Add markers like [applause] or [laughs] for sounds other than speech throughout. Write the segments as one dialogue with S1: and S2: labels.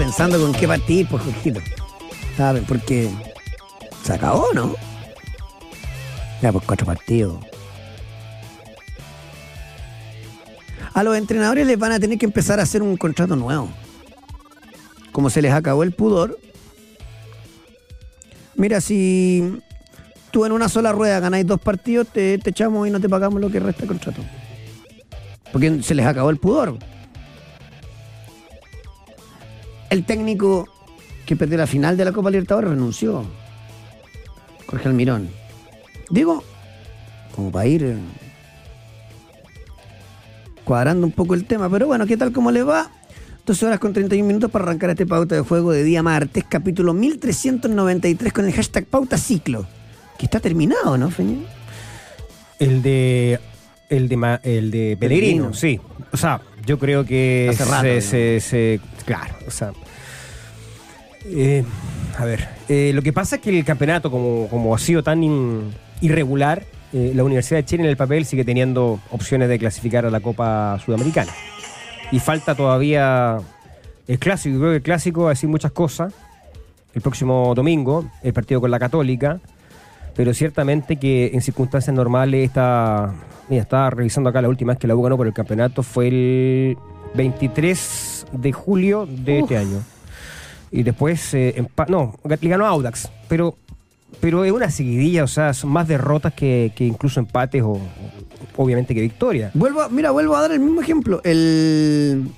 S1: pensando con qué partir, pues, Jorgito. ¿Sabes? Porque se acabó, ¿no? Ya, pues cuatro partidos. A los entrenadores les van a tener que empezar a hacer un contrato nuevo. Como se les acabó el pudor. Mira, si tú en una sola rueda ganáis dos partidos, te, te echamos y no te pagamos lo que resta del contrato. Porque se les acabó el pudor. El técnico que perdió la final de la Copa Libertadores renunció. Jorge Almirón. Digo, como para ir eh, cuadrando un poco el tema, pero bueno, ¿qué tal cómo le va? 12 horas con 31 minutos para arrancar este pauta de juego de día martes, capítulo 1393 con el hashtag pauta ciclo, que está terminado, ¿no, Feñón?
S2: El de. El de, el de Pellegrino,
S1: Pellegrino.
S2: sí. O sea, yo creo que.
S1: Rato,
S2: se,
S1: ¿no?
S2: se- se- Claro, o sea. eh, a ver, eh, lo que pasa es que el campeonato, como, como ha sido tan irregular, eh, la Universidad de Chile en el papel sigue teniendo opciones de clasificar a la Copa Sudamericana. Y falta todavía el clásico. Creo que el clásico va a decir muchas cosas. El próximo domingo, el partido con la Católica. Pero ciertamente que en circunstancias normales está. Mira, estaba revisando acá la última vez que la U ganó por el campeonato. Fue el 23 de julio de
S3: Uf.
S2: este año. Y después. eh, no, le ganó Audax. Pero. Pero es una seguidilla, o sea, son más derrotas que, que incluso empates o, o- obviamente que victoria.
S1: Vuelvo, a- mira, vuelvo a dar el mismo ejemplo. El,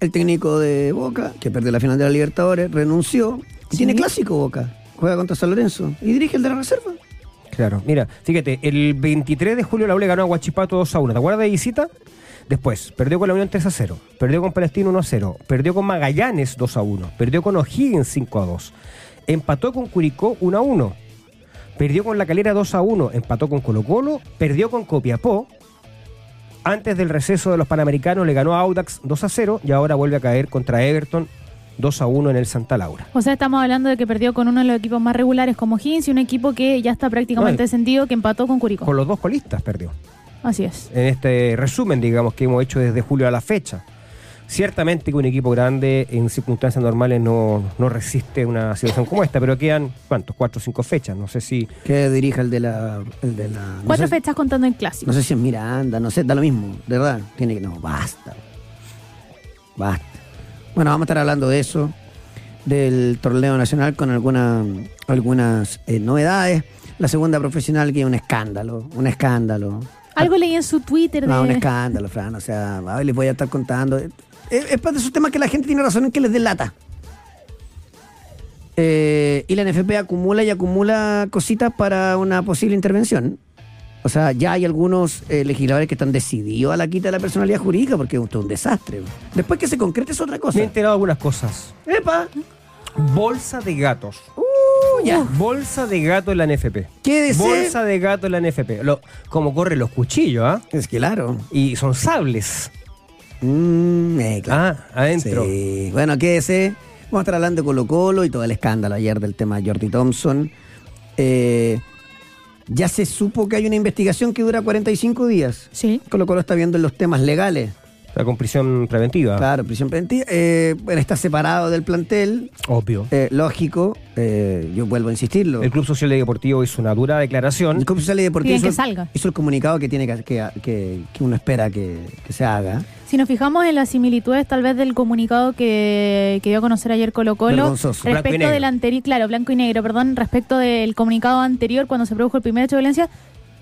S1: el técnico de Boca, que perdió la final de la Libertadores, renunció y
S3: Sí.
S1: tiene clásico Boca. Juega contra San Lorenzo y dirige el de la reserva.
S2: Claro, mira, fíjate, el 23 de julio la U le ganó a Guachipato 2 a 1. ¿Te acuerdas de visita? Después, perdió con la Unión 3 a 0, perdió con Palestino 1 a 0, perdió con Magallanes 2 a 1, perdió con O'Higgins 5 a 2, empató con Curicó 1 a 1, perdió con La Calera 2 a 1, empató con Colo Colo, perdió con Copiapó, antes del receso de los Panamericanos le ganó a Audax 2 a 0 y ahora vuelve a caer contra Everton 2 a 1 en el Santa Laura.
S3: O sea, estamos hablando de que perdió con uno de los equipos más regulares como Higgins y un equipo que ya está prácticamente
S2: Ay.
S3: descendido que empató con Curicó.
S2: Con los dos colistas perdió.
S3: Así es.
S2: en este resumen, digamos, que hemos hecho desde julio a la fecha. Ciertamente que un equipo grande en circunstancias normales no, no resiste una situación como esta, pero quedan, ¿cuántos? Cuatro o cinco fechas. No sé si...
S1: Que dirija el de la. El de la no
S3: Cuatro
S1: sé-
S3: fechas contando en clásico.
S1: No sé si es Miranda, no sé, da lo mismo, de verdad. Tiene que. No, basta. Basta. Bueno, vamos a estar hablando de eso, del torneo nacional con alguna, algunas eh, novedades. La segunda profesional que es un escándalo, un escándalo.
S3: Algo leí en su Twitter de...
S1: No, un escándalo, Fran. O sea, les voy a estar contando. Es, es parte de esos temas que la gente tiene razón en que les delata. Eh, y la NFP acumula y acumula cositas para una posible intervención. O sea, ya hay algunos eh, legisladores que están decididos a la quita de la personalidad jurídica porque esto es un desastre. Después que se concrete es otra
S2: Me he
S1: cosa.
S2: enterado de algunas cosas.
S1: ¡Epa!
S2: Bolsa de gatos.
S1: Uh, ya.
S2: Bolsa de gato en la NFP.
S1: Quédese.
S2: Bolsa de gato en la NFP. Lo, como corren los cuchillos, ¿ah?
S1: Es que claro.
S2: Y son sables.
S1: Mm, eh, claro.
S2: Ah, adentro.
S1: Sí. Bueno, quédese. Vamos a estar hablando de Colo Colo y todo el escándalo ayer del tema de Jordi Thompson. Eh, ya se supo que hay una investigación que dura 45 días.
S3: Sí.
S1: Colo Colo está viendo los temas legales.
S2: Está con prisión preventiva.
S1: Claro, prisión preventiva. Eh, bueno, está separado del plantel.
S2: Obvio.
S1: Eh, lógico. Eh, yo vuelvo a insistirlo.
S2: El Club Social y Deportivo hizo una dura declaración.
S1: El Club Social y Deportivo
S3: Piden que
S1: hizo,
S3: salga.
S1: hizo el comunicado que tiene que, que, que- que uno espera que, que se haga.
S3: Si nos fijamos en las similitudes tal vez del comunicado que, que dio a conocer ayer Colo Colo respecto del anterior, claro, blanco y negro, perdón, respecto del comunicado anterior cuando se produjo el primer hecho de violencia,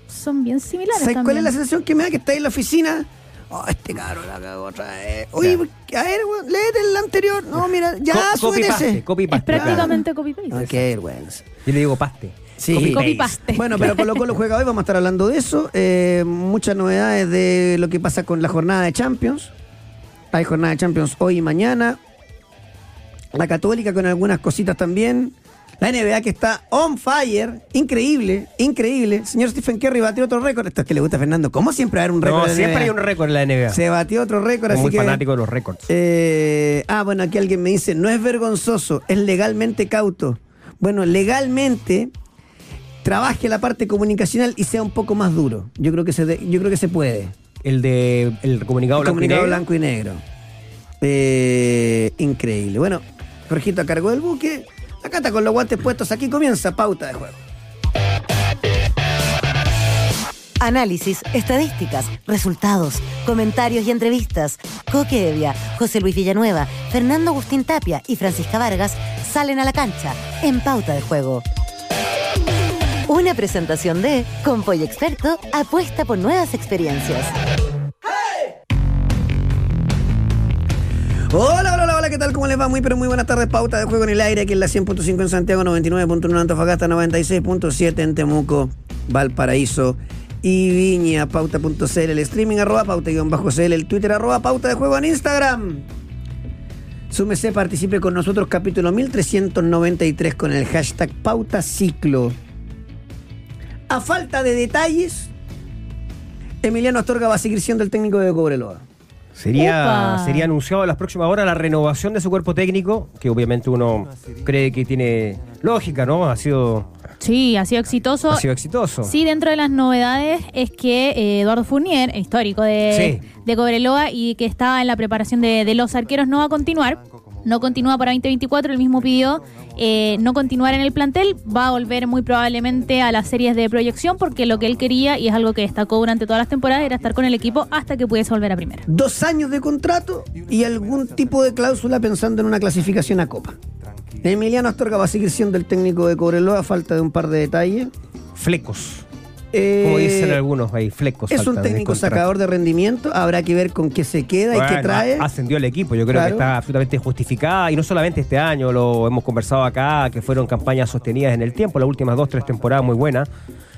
S3: son bien similares
S1: ¿Sabes cuál es la sensación que me da? Que está ahí en la oficina. Oh, este caro la cagó otra vez. Oye, a ver, weón, léete el anterior. No, mira, ya
S2: Co- copy paste,
S1: ese.
S2: copy
S3: Es
S2: paste.
S3: prácticamente copy-paste.
S1: Ay, qué vergüenza.
S2: Yo le digo paste.
S1: Sí.
S2: Copy
S3: Copy
S2: paste.
S3: paste.
S1: Bueno, pero Colo Colo juega hoy, vamos a estar hablando de eso. Eh, muchas novedades de lo que pasa con la jornada de Champions. Hay jornada de Champions hoy y mañana. La Católica con algunas cositas también. La NBA que está on fire. Increíble, increíble. Señor Stephen Curry batió otro récord. Esto es que le gusta a Fernando. ¿Cómo siempre va a haber un récord?
S2: No, siempre hay un récord en la NBA.
S1: Se batió otro récord, así
S2: muy
S1: que...
S2: fanático de los récords.
S1: Eh, ah, bueno, aquí alguien me dice, no es vergonzoso, es legalmente cauto. Bueno, legalmente trabaje la parte comunicacional y sea un poco más duro. Yo creo que se, de- yo creo que se puede.
S2: El de el comunicado
S1: El
S2: blanco
S1: comunicado
S2: y negro.
S1: blanco y negro. Eh, increíble. Bueno, Jorgito a cargo del buque. Acá está con los guantes puestos. Aquí comienza pauta de juego.
S4: Análisis, estadísticas, resultados, comentarios y entrevistas. Coque Evia, José Luis Villanueva, Fernando Agustín Tapia y Francisca Vargas salen a la cancha en pauta de juego. Una presentación de Compoy Experto apuesta por nuevas experiencias.
S1: Hola, hola, hola, ¿qué tal? ¿Cómo les va? Muy, pero muy buenas tardes. Pauta de juego en el aire, aquí en la 100.5 en Santiago, 99.1 en Antofagasta, 96.7 en Temuco, Valparaíso y Viña. Pauta.cl, el streaming arroba pauta-cl, el Twitter arroba pauta de juego en Instagram. Súmese, participe con nosotros, capítulo 1393 con el hashtag pauta ciclo. A falta de detalles, Emiliano Astorga va a seguir siendo el técnico de Cobreloa.
S2: Sería,
S3: Opa.
S2: sería anunciado en las próximas horas la renovación de su cuerpo técnico, que obviamente uno cree que tiene lógica, ¿no? Ha sido,
S3: Sí, ha sido exitoso.
S2: ha sido exitoso.
S3: Sí, dentro de las novedades es que eh, Eduardo Fournier, histórico de,
S2: Sí.
S3: de Cobreloa y que estaba en la preparación de, de los arqueros, no va a continuar. No continúa para 2024, él mismo pidió eh, no continuar en el plantel, va a volver muy probablemente a las series de proyección porque lo que él quería, y es algo que destacó durante todas las temporadas, era estar con el equipo hasta que pudiese volver a primera.
S1: dos años de contrato y algún tipo de cláusula pensando en una clasificación a Copa. Emiliano Astorga va a seguir siendo el técnico de Cobreloa a falta de un par de detalles.
S2: Flecos,
S1: Eh,
S2: como dicen algunos ahí, flecos.
S1: es un técnico sacador de rendimiento, habrá que ver con qué se queda y qué trae.
S2: Ascendió el equipo, yo creo
S1: Claro.
S2: que está absolutamente justificada y no solamente este año, lo hemos conversado acá, que fueron campañas sostenidas en el tiempo, las últimas dos, tres temporadas muy buenas.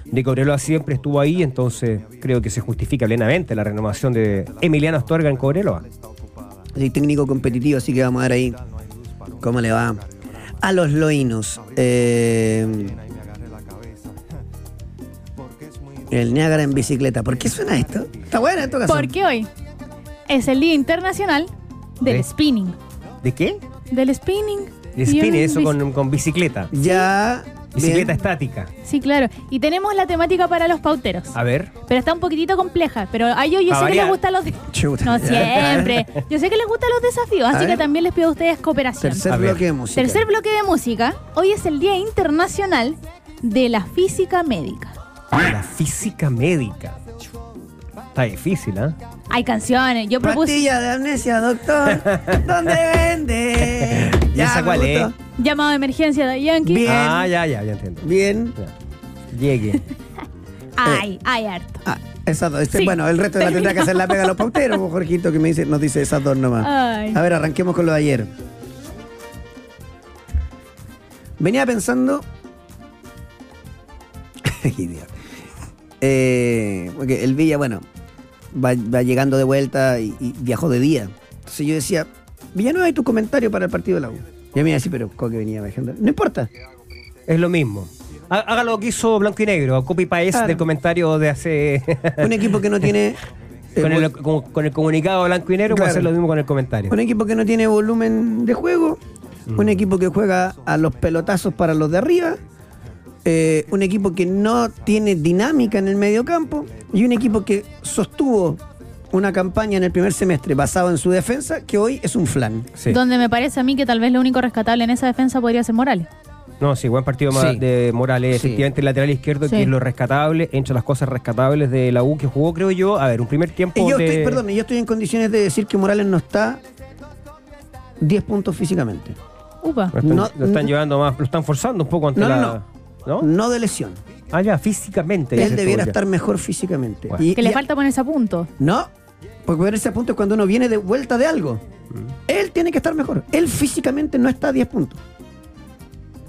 S2: De Cobreloa siempre estuvo ahí, entonces creo que se justifica plenamente la renovación de Emiliano Astorga en Cobreloa.
S1: Sí, técnico competitivo, así que vamos a ver ahí cómo le va a los loínos. Eh, el Niágara en bicicleta. ¿Por qué suena esto? Está bueno esto?
S3: Porque hoy es el Día Internacional del
S2: ¿De?
S3: Spinning.
S2: ¿De qué?
S3: Del spinning.
S2: De
S3: Y
S2: spin,
S3: un
S2: eso
S3: bici-
S2: con, con bicicleta.
S1: Ya.
S2: Bicicleta
S1: bien.
S2: estática.
S3: Sí, claro. Y tenemos la temática para los pauteros.
S2: A ver.
S3: Pero está un poquitito compleja. Pero a ellos yo sé que les gustan los... [laughs]
S1: Chuta.
S3: No siempre. [laughs] Yo sé que les gustan los desafíos,
S1: A
S3: así
S1: ver.
S3: que también les pido a ustedes cooperación.
S1: Tercer
S2: A ver.
S1: bloque de música.
S3: Tercer bloque de música. Hoy es el Día Internacional de la Física Médica.
S2: La física médica. Está difícil, ¿ah?
S3: Hay canciones. Yo propuse...
S1: Pastilla de amnesia, doctor. [laughs] ¿Dónde vende?
S2: ¿Y esa cuál es?
S3: Llamado de emergencia de Yankee.
S1: Bien.
S2: Ah, ya, ya, ya entiendo.
S1: Bien.
S2: Ya. Llegue. [laughs]
S3: Ay, ay, harto.
S1: Ah, esas dos. Este,
S3: Sí.
S1: Bueno, el resto la tendrá que hacer la pega a los [laughs] pauteros, pues, Jorgito, que me dice, nos dice esas dos nomás.
S3: Ay.
S1: A ver, arranquemos con lo de ayer. Venía pensando. Idiota. Eh, porque el Villa, bueno, va, va llegando de vuelta y, y viajó de día. Entonces yo decía, Villanueva, hay tu comentario para el partido de la U. Y a mí así, pero ¿cómo que venía viajando? No importa.
S2: Es lo mismo. Haga lo que hizo Blanco y Negro, copy paste
S1: Claro.
S2: del comentario de hace. [laughs]
S1: Un equipo que no tiene. [laughs]
S2: con, el, con- con el comunicado Blanco y Negro, puede
S1: Claro.
S2: hacer lo mismo con el comentario.
S1: Un equipo que no tiene volumen de juego,
S2: Mm.
S1: un equipo que juega a los pelotazos para los de arriba, eh, un equipo que no tiene dinámica en el medio campo y un equipo que sostuvo una campaña en el primer semestre basado en su defensa que hoy es un flan.
S2: Sí.
S3: Donde me parece a mí que tal vez lo único rescatable en esa defensa podría ser Morales.
S2: No, sí, buen partido
S1: Sí.
S2: de Morales,
S1: Sí.
S2: efectivamente el lateral izquierdo,
S3: Sí.
S2: que es lo rescatable, entre las cosas rescatables de la U que jugó, creo yo, a ver, un primer tiempo
S1: Y yo
S2: de...
S1: estoy, perdón, y yo estoy en condiciones de decir que Morales no está 10 puntos físicamente.
S3: Upa.
S2: Lo están,
S1: No-
S2: lo están llevando más, lo están forzando un poco ante
S1: No, no,
S2: la... ¿No?
S1: No de lesión.
S2: Ah, ya, físicamente.
S1: Él debiera estar mejor físicamente.
S2: Bueno.
S1: Y-
S3: Que le
S1: y-
S3: falta ponerse a punto.
S1: No, porque ver ese punto es cuando uno viene de vuelta de algo.
S2: Mm.
S1: Él tiene que estar mejor. Él físicamente no está a 10 puntos.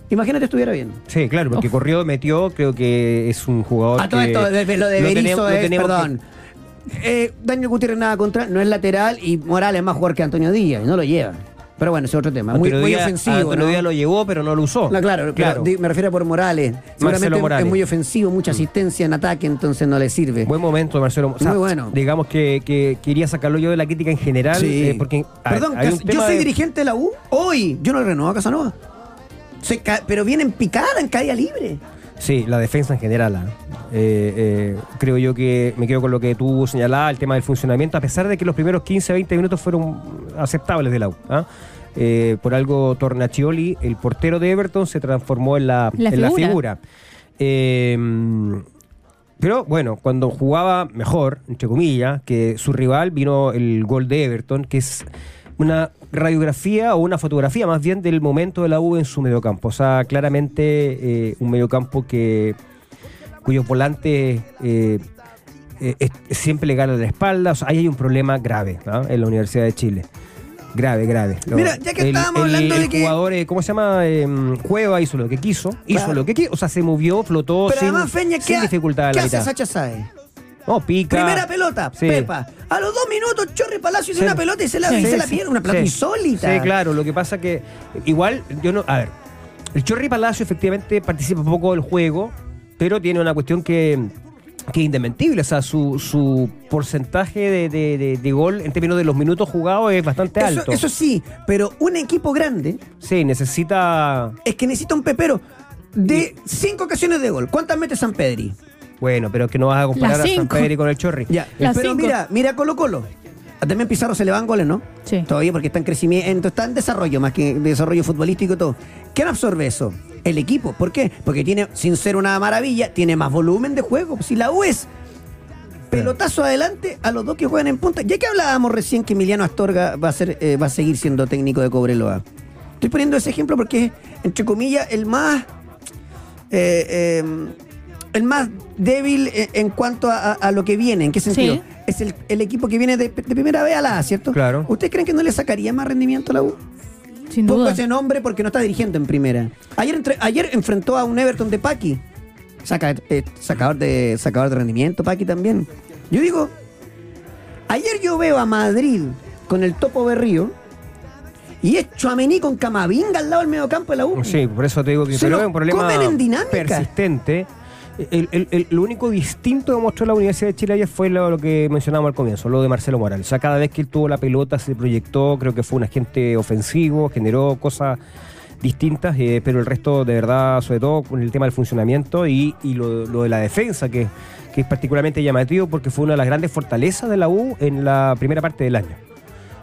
S1: Imagínate estuviera bien.
S2: Sí, claro, porque
S3: Uf.
S2: corrió, metió, creo que es un jugador
S1: A todo
S2: que
S1: esto, de- de- lo de Berizzo es,
S2: tenemos que-
S1: perdón. Eh, Daniel Gutiérrez nada contra, no es lateral y Morales es más jugador que Antonio Díaz y no lo lleva. Pero bueno, ese es otro tema. Muy, muy
S2: Díaz-
S1: ofensivo.
S2: Antonio
S1: ¿no?
S2: Díaz lo llevó, pero no lo usó.
S1: No, claro, claro. me refiero por Morales. Seguramente es-
S2: Morales. Mm.
S1: es muy ofensivo, mucha asistencia en ataque, entonces no le sirve.
S2: Buen momento Marcelo. o sea,
S1: Muy bueno.
S2: Digamos que, que quería sacarlo yo de la crítica en general.
S1: Sí.
S2: eh, porque a
S1: Perdón,
S2: hay
S1: yo soy
S2: de-
S1: dirigente de la U. Hoy yo no le renuevo a Casanova. Se pero viene en picada, en caída libre.
S2: Sí, la defensa en general. ah. Eh, eh, creo yo que me quedo con lo que tú señalabas, el tema del funcionamiento, a pesar de que los primeros 15 20 minutos fueron aceptables del AU. ¿ah? Eh, por algo, Tornacioli, el portero de Everton, se transformó en la,
S3: La
S2: en la
S3: figura.
S2: Eh, pero bueno, cuando jugaba mejor, entre comillas, que su rival vino el gol de Everton, que es una radiografía o una fotografía más bien del momento de la U en su mediocampo. O sea, claramente eh, un mediocampo que cuyos volantes eh, eh, siempre le ganan la espalda. O sea, ahí hay un problema grave ¿ah? en la Universidad de Chile. Grave, grave.
S1: Mira, ya que estábamos hablando
S2: el
S1: de que-
S2: jugador, ¿cómo se llama? Eh, Cueva hizo lo que quiso. Hizo
S1: Claro.
S2: lo que quiso. O sea, se movió, flotó
S1: Pero
S2: sin,
S1: además, Feña, ¿qué,
S2: sin
S1: ha-
S2: dificultad
S1: ¿qué
S2: la
S1: hace. Sacha Saez?
S2: No, pica.
S1: Primera pelota,
S2: Sí.
S1: Pepa. A los dos minutos, Chorri Palacio hizo
S2: Sí.
S1: una pelota y se la,
S2: Sí,
S1: y se la
S2: sí,
S1: pierde. Una pelota insólita.
S2: Sí, claro. Lo que pasa que igual, yo no. A ver, el Chorri Palacio efectivamente participa poco del juego, pero tiene una cuestión que, que es indesmentible. O sea, su, su porcentaje de, de- de- de gol en términos de los minutos jugados es bastante
S1: Eso,
S2: alto.
S1: eso sí, pero un equipo grande
S2: Sí, necesita.
S1: es que necesita un pepero de cinco ocasiones de gol. ¿Cuántas mete San Pedri?
S2: Bueno, pero que no vas a comparar a San
S3: cinco.
S2: Pedro con el Chorri.
S1: Ya,
S3: Las
S1: pero
S3: cinco.
S1: mira, mira Colo Colo. A También Pizarro se le van goles, ¿no?
S3: Sí.
S1: Todavía porque está en crecimiento, está en desarrollo, más que desarrollo futbolístico y todo. ¿Quién absorbe eso? El equipo. ¿Por qué? Porque tiene, sin ser una maravilla, tiene más volumen de juego. Si la U es pelotazo adelante a los dos que juegan en punta. Ya que hablábamos recién que Emiliano Astorga va a, ser, eh, va a seguir siendo técnico de Cobreloa. Estoy poniendo ese ejemplo porque es, entre comillas, el más. eh, eh, el más débil en, cuanto a, a- a lo que viene. ¿En qué sentido?
S3: Sí.
S1: Es el, el equipo que viene de, de primera vez a la A, ¿cierto?
S2: Claro.
S1: ¿Ustedes creen que no le sacaría más rendimiento a la U?
S3: Sin
S1: Pongo
S3: duda.
S1: ese nombre porque no está dirigiendo en primera. Ayer, entre- ayer enfrentó a un Everton de Paqui. Saca, eh, sacador, de, sacador de rendimiento, Paqui también. Yo digo, ayer yo veo a Madrid con el Topo Berrío y es Chuamení con Camavinga al lado del mediocampo de la U.
S2: Sí, por eso te digo que
S1: Se
S2: pero
S1: lo
S2: es un problema persistente. El, lo único distinto que mostró la Universidad de Chile ayer fue lo, que mencionábamos al comienzo, lo de Marcelo Morales. O sea, cada vez que él tuvo la pelota se proyectó, creo que fue un agente ofensivo, generó cosas distintas, eh, pero el resto, de verdad, sobre todo con el tema del funcionamiento y, lo, de la defensa, que, que es particularmente llamativo porque fue una de las grandes fortalezas de la U en la primera parte del año.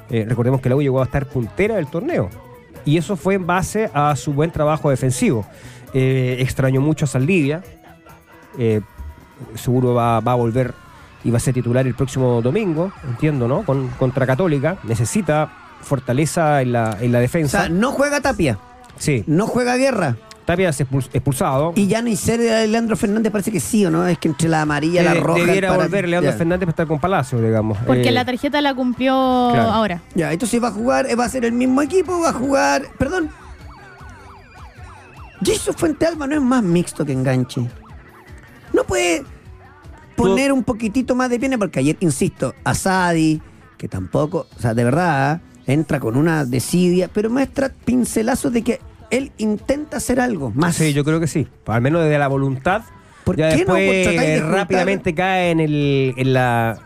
S2: Eh, recordemos que la U llegó a estar puntera del torneo. Y eso fue en base a su buen trabajo defensivo. Eh, extrañó mucho a Saldivia. Eh, seguro va, va a volver y va a ser titular el próximo domingo, entiendo, ¿no? Con, contra Católica. Necesita fortaleza en la, en la
S1: O
S2: defensa.
S1: sea, no juega Tapia,
S2: sí,
S1: no juega Guerra.
S2: Tapia es expul- expulsado.
S1: Y ya ni ser de Leandro Fernández parece que sí, ¿o no? Es que entre la amarilla, la
S2: Eh,
S1: roja.
S2: Debiera
S1: para-
S2: volver Leandro
S1: ya.
S2: Fernández para estar con Palacio, digamos.
S3: Porque
S2: Eh,
S3: la tarjeta la cumplió
S2: Claro.
S3: ahora.
S1: Ya, entonces va a jugar, va a ser el mismo equipo, va a jugar. Perdón. Jesús Fuente Alba no es más mixto que enganche. No puede poner un poquitito más de pierna, porque ayer, insisto, Asadi, que tampoco, o sea, de verdad, entra con una desidia, pero muestra pincelazos de que él intenta hacer algo más.
S2: Sí, yo creo que sí. Al menos desde la voluntad.
S1: ¿Por
S2: ya
S1: qué no
S2: después
S1: tratáis de
S2: eh, rápidamente cae en el, en la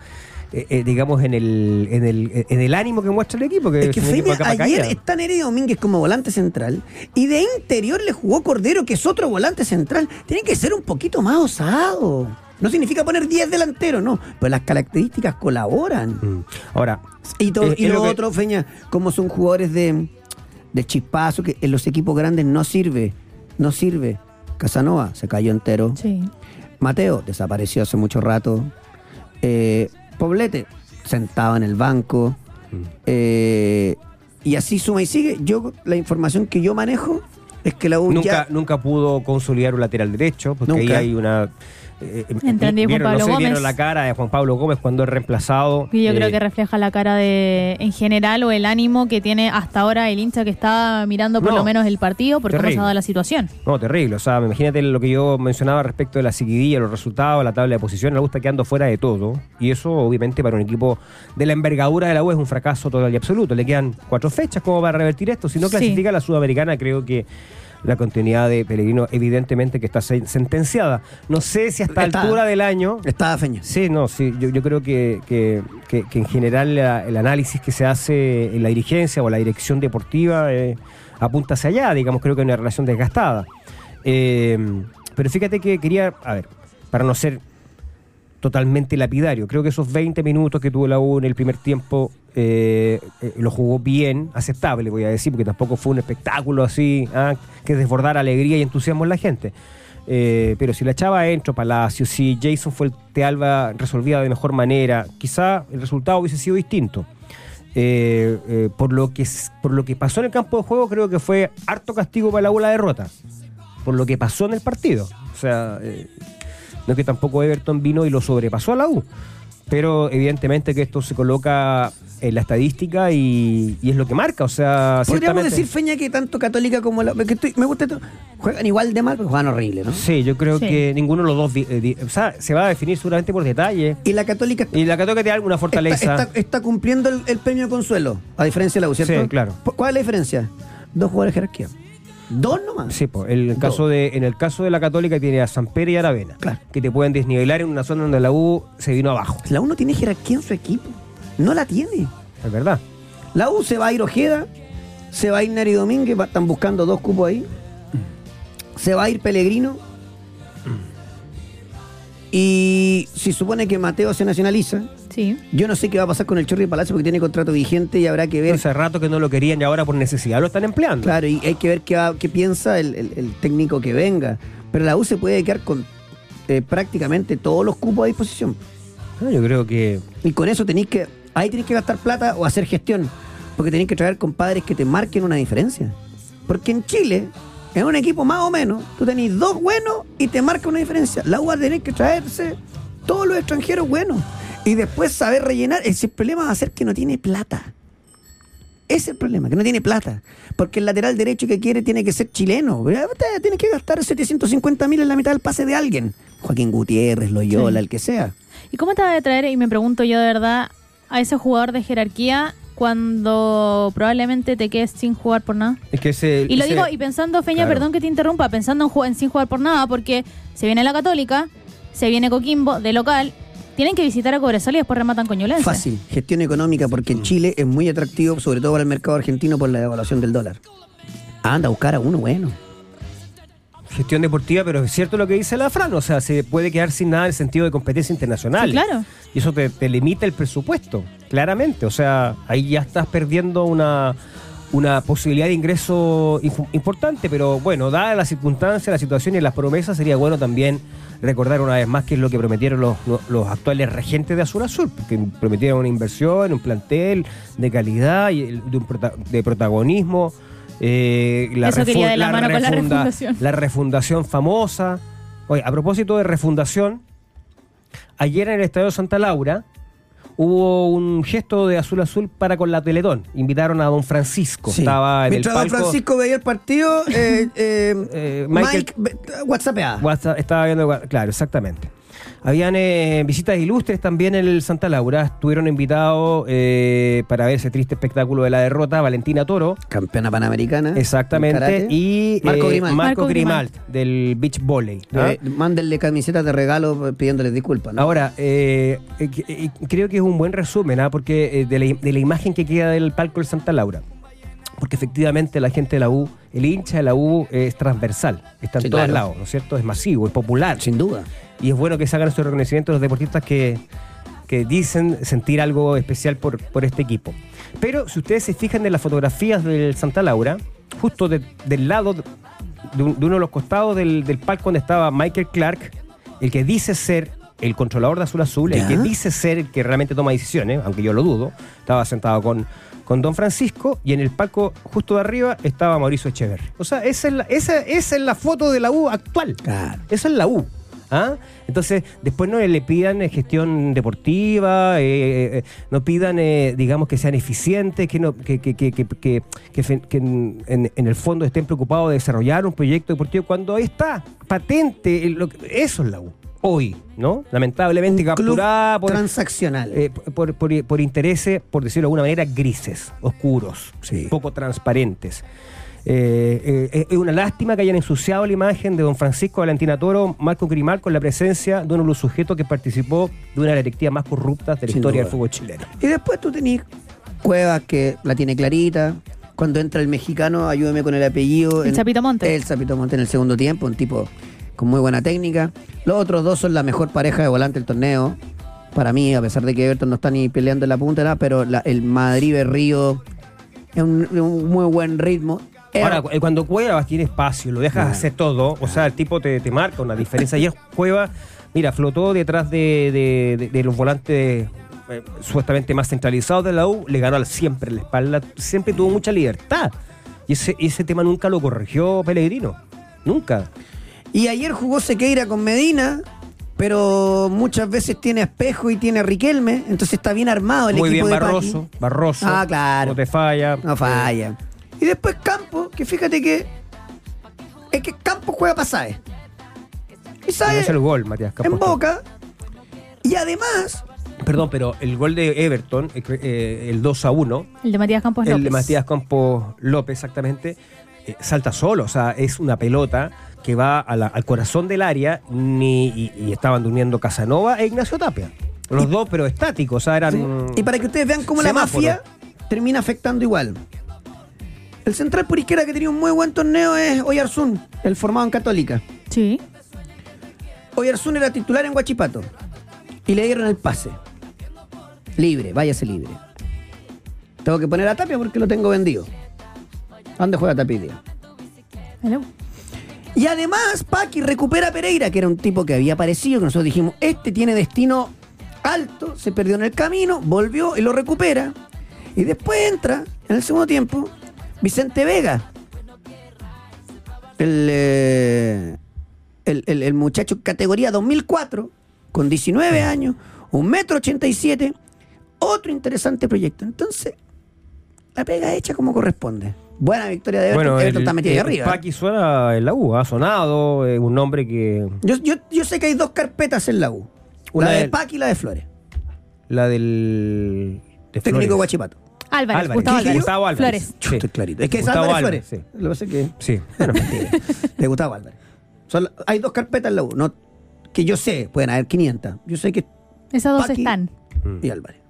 S2: eh, eh, digamos en el, en el en el ánimo que muestra el equipo, que
S1: Es
S2: es,
S1: que Feña ayer está Nery Domínguez como volante central y de interior le jugó Cordero, que es otro volante central. Tiene que ser un poquito más osado. No significa poner 10 delanteros, no. Pero las características colaboran.
S2: Mm. Ahora,
S1: Y, todo,
S2: eh,
S1: y
S2: es
S1: lo,
S2: lo que-
S1: otro, Feña, como son jugadores de, de chispazo, que en los equipos grandes no sirve. No sirve. Casanova se cayó entero.
S3: Sí.
S1: Mateo desapareció hace mucho rato. Eh, Poblete sentado en el banco.
S2: Mm.
S1: Eh, y así suma y sigue. Yo la información que yo manejo es que la U
S2: nunca,
S1: ya-
S2: nunca pudo consolidar un lateral derecho, porque
S1: Nunca.
S2: ahí hay una. Eh, eh,
S3: Entendí, Juan
S2: vieron, no
S3: Pablo
S2: sé, vieron
S3: Gómez.
S2: la cara de Juan Pablo Gómez cuando es reemplazado.
S3: Y yo
S2: eh,
S3: creo que refleja la cara de, en general, o el ánimo que tiene hasta ahora el hincha que está mirando por
S2: No.
S3: lo menos el partido, por cómo se
S2: Terrible.
S3: ha dado la situación.
S2: No, terrible. O sea, imagínate lo que yo mencionaba respecto de la seguidilla, los resultados, la tabla de posición. La está quedando fuera de todo. Y eso, obviamente, para un equipo de la envergadura de la U es un fracaso total y absoluto. Le quedan cuatro fechas como para revertir esto. Si no
S3: Sí.
S2: clasifica a la Sudamericana, creo que la continuidad de Pellegrino, evidentemente, que está se- sentenciada. No sé si a esta
S1: Está.
S2: altura del año.
S1: estaba Feña.
S2: Sí, no, sí, yo, yo creo que, que- que- que en general la- el análisis que se hace en la dirigencia o la dirección deportiva eh, apunta hacia allá, digamos, creo que hay una relación desgastada. Eh, Pero fíjate que quería, a ver, para no ser totalmente lapidario, creo que esos 20 minutos que tuvo la U en el primer tiempo eh, eh, lo jugó bien, aceptable, voy a decir, porque tampoco fue un espectáculo así ah, que desbordara alegría y entusiasmo en la gente. Eh, pero si la echaba entro Palacio, si Jason fue el Tealba resolvía de mejor manera, quizá el resultado hubiese sido distinto. Por, lo que, por lo que pasó en el campo de juego, creo que fue harto castigo para la U la derrota. Por lo que pasó en el partido. O sea, no es que tampoco Everton vino y lo sobrepasó a la U. Pero evidentemente que esto se coloca en la estadística y, y es lo que marca. O sea,
S1: Podríamos decir, Feña, que tanto Católica como la. que estoy- me gusta esto. Juegan igual de mal, pero juegan horrible, ¿no?
S2: Sí, yo creo
S3: Sí.
S2: que ninguno de los dos. eh, di- o sea, se va a definir seguramente por detalle.
S1: Y la Católica
S2: Y la Católica tiene alguna fortaleza.
S1: está- está cumpliendo el, el premio Consuelo, a diferencia de la U, ¿cierto?
S2: Sí, claro.
S1: ¿Cu- ¿Cuál es la diferencia? Dos jugadores de jerarquía. Dos nomás.
S2: Sí, pues, el caso de, en el caso de la Católica tiene a Samper y Aravena,
S1: Claro.
S2: que te pueden desnivelar en una zona donde la U se vino abajo.
S1: La U no tiene jerarquía en su equipo. No la tiene.
S2: Es verdad.
S1: La U se va a ir Ojeda, se va a ir Neri Domínguez, están buscando dos cupos ahí. Se va a ir Pellegrino. Y si supone que Mateo se nacionaliza,
S3: Sí.
S1: yo no sé qué va a pasar con el Chorri Palacio porque tiene contrato vigente y habrá que ver.
S2: Hace rato que no lo querían y ahora por necesidad lo están empleando.
S1: Claro, y hay que ver qué, va- qué piensa el, el- el técnico que venga. Pero la U se puede quedar con eh, prácticamente todos los cupos a disposición.
S2: No, yo creo que
S1: Y con eso tenéis que. Ahí tenéis que gastar plata o hacer gestión. Porque tenéis que traer compadres que te marquen una diferencia. Porque en Chile, en un equipo más o menos, tú tenés dos buenos y te marca una diferencia. La U va a tener que traerse todos los extranjeros buenos. Y después saber rellenar. Ese problema va a ser que no tiene plata. Ese es el problema, que no tiene plata. Porque el lateral derecho que quiere tiene que ser chileno. Usted Tiene que gastar 750 mil en la mitad del pase de alguien. Joaquín Gutiérrez, Loyola,
S3: Sí.
S1: el que sea.
S3: ¿Y cómo te va a traer, y me pregunto yo de verdad, a ese jugador de jerarquía cuando probablemente te quedes sin jugar por nada?
S2: es que ese.
S3: Y lo
S2: ese-
S3: digo, y pensando, Feña,
S2: Claro.
S3: perdón que te interrumpa, pensando en, sin jugar por nada, porque se viene la Católica, se viene Coquimbo de local, tienen que visitar a Cobresal y después rematan con Ñublense.
S1: Fácil, gestión económica, porque en Chile es muy atractivo, sobre todo para el mercado argentino, por la devaluación del dólar. Anda a buscar a uno bueno.
S2: Gestión deportiva, pero es cierto lo que dice la Fran, o sea, se puede quedar sin nada en el sentido de competencia internacional.
S3: Sí, claro.
S2: Y eso te, te limita el presupuesto, claramente. O sea, ahí ya estás perdiendo una, una posibilidad de ingreso importante, pero bueno, dadas las circunstancias, la situación y las promesas, sería bueno también recordar una vez más qué es lo que prometieron los, los- actuales regentes de Azul Azul, que prometieron una inversión, un plantel de calidad y de, un prota- de protagonismo. Eh, la,
S3: Eso quería de la mano con la
S2: refunda-
S3: refundación.
S2: la refundación famosa. Oye, a propósito de refundación, ayer en el Estadio Santa Laura hubo un gesto de Azul Azul para con la Teletón. Invitaron a don Francisco.
S1: Sí.
S2: Estaba en
S1: Mientras
S2: el
S1: don. Francisco veía el partido, eh, [laughs] eh,
S2: Eh,
S1: Mike, whatsappeaba.
S2: WhatsApp, estaba viendo, claro, exactamente. Habían eh, visitas ilustres también en el Santa Laura. Estuvieron invitados eh, para ver ese triste espectáculo de la derrota Valentina Toro.
S1: Campeona panamericana. en
S2: Exactamente. Y
S1: Marco
S2: eh,
S1: Grimalt.
S2: Marco
S3: Marco
S2: Grimalt, del beach volley. ¿ah?
S1: Eh, mándenle camisetas de regalo pidiéndoles disculpas. ¿no?
S2: Ahora, eh, eh, eh, creo que es un buen resumen, ¿ah? porque eh, de, la, de la imagen que queda del palco del Santa Laura. Porque efectivamente la gente de la U, el hincha de la U es transversal, está en
S1: Sí,
S2: todos
S1: claro.
S2: lados, ¿no es cierto? Es masivo, es popular.
S1: Sin duda.
S2: Y es bueno que se hagan estos reconocimientos los deportistas que, que dicen sentir algo especial por, por este equipo. Pero si ustedes se fijan en las fotografías del Santa Laura, justo de- del lado de, un- de uno de los costados del, del palco donde estaba Michael Clark, el que dice ser el controlador de Azul Azul, el que dice ser el que realmente toma decisiones, aunque yo lo dudo, estaba sentado con, con Don Francisco y en el palco justo de arriba estaba Mauricio Echever. O sea, esa es la, esa, esa es la foto de la U actual.
S1: Claro.
S2: Esa es la U. ¿ah? Entonces, después no le pidan eh, gestión deportiva, eh, eh, no pidan, eh, digamos, que sean eficientes, que, no, que, que, que, que, en, en- el fondo estén preocupados de desarrollar un proyecto deportivo cuando ahí está patente. el- lo que- eso es la U. Hoy, ¿no? Lamentablemente
S1: Un club
S2: capturada por,
S1: transaccional.
S2: eh, por, por- por intereses, por decirlo de alguna manera, grises, oscuros,
S1: Sí.
S2: poco transparentes. Eh, eh, es una lástima que hayan ensuciado la imagen de don Francisco Valentina Toro, Marco Grimal, con la presencia de uno de los sujetos que participó de una de las directivas más corruptas de la
S1: Sin
S2: historia
S1: duda.
S2: del fútbol chileno.
S1: Y después tú tenés Cuevas que la tiene clarita. Cuando entra el mexicano, ayúdame con el apellido.
S3: El Zapito Montes.
S1: El Zapito Monte en el segundo tiempo, un tipo con muy buena técnica. Los otros dos son la mejor pareja de volante del torneo. Para mí, a pesar de que Everton no está ni peleando en la punta, nada, pero la- el Madrid-Berrío es un, un muy buen ritmo. Eh,
S2: Ahora, cu- cuando Cuevas tiene espacio, lo dejas hacer todo, o sea, el tipo te, te marca una diferencia. Ayer Cuevas, mira, flotó detrás de, de- de- de los volantes eh, supuestamente más centralizados de la U, le ganó siempre en la espalda, siempre tuvo mucha libertad. Y ese, ese tema nunca lo corrigió Pellegrino. Nunca.
S1: Y ayer jugó Sequeira con Medina, pero muchas veces tiene Espejo y tiene a Riquelme, entonces está bien armado el
S2: Muy
S1: equipo
S2: bien
S1: de Paqui.
S2: Barroso. Barroso.
S1: Ah, claro.
S2: No te falla.
S1: No falla. Y después Campos, que fíjate que es que Campos juega para Saez. Y Saez
S2: es el gol, Matías Campos.
S1: en Boca. Y además,
S2: Perdón, pero el gol de Everton, eh, eh, el 2 a 1,
S3: El de Matías Campos
S2: el
S3: López.
S2: de Matías Campos López exactamente, eh, salta solo, o sea, es una pelota que va a la- al corazón del área ni, y, y estaban durmiendo Casanova e Ignacio Tapia. Los dos, pero estáticos, o sea, eran...
S1: y para que ustedes vean cómo la mafia termina afectando igual. El central por izquierda que tenía un muy buen torneo es Oyarzún, el formado en Católica.
S3: Sí.
S1: Oyarzún era titular en Guachipato. Y le dieron el pase. Libre, váyase libre. Tengo que poner a Tapia porque lo tengo vendido. ¿Dónde juega Tapia?
S3: Hello.
S1: Y además, Paqui recupera a Pereira, que era un tipo que había aparecido, que nosotros dijimos, este tiene destino alto, se perdió en el camino, volvió y lo recupera. Y después entra, en el segundo tiempo, Vicente Vega. El, eh, el, el- el muchacho categoría 2004, con 19 años, un metro 87, otro interesante proyecto. Entonces, la pega hecha como corresponde. Buena victoria de Everton,
S2: Bueno,
S1: Everton
S2: el,
S1: está metido ahí arriba.
S2: Paqui suena en la U, ha sonado, eh, un nombre que...
S1: Yo, yo, yo sé que hay dos carpetas en la U.
S2: Una
S1: la de Paqui y la de Flores.
S2: La del... de
S1: Técnico. Guachipato.
S3: Álvarez,
S2: Álvarez.
S3: Gustavo
S2: ¿Qué dije
S3: Álvarez.
S2: Gustavo Álvarez.
S3: Flores.
S2: Sí.
S1: Estoy clarito. Es que es
S2: Gustavo
S1: Álvarez
S2: Álvarez,
S1: Flores.
S2: sí.
S1: Lo que pasa es que.
S2: Sí. [laughs]
S1: Bueno, mentira. de Gustavo Álvarez. Son hay dos carpetas en la U. No, que yo sé, pueden haber 500. Yo sé que.
S3: Esas dos
S1: Paqui
S3: están.
S1: Y Álvarez.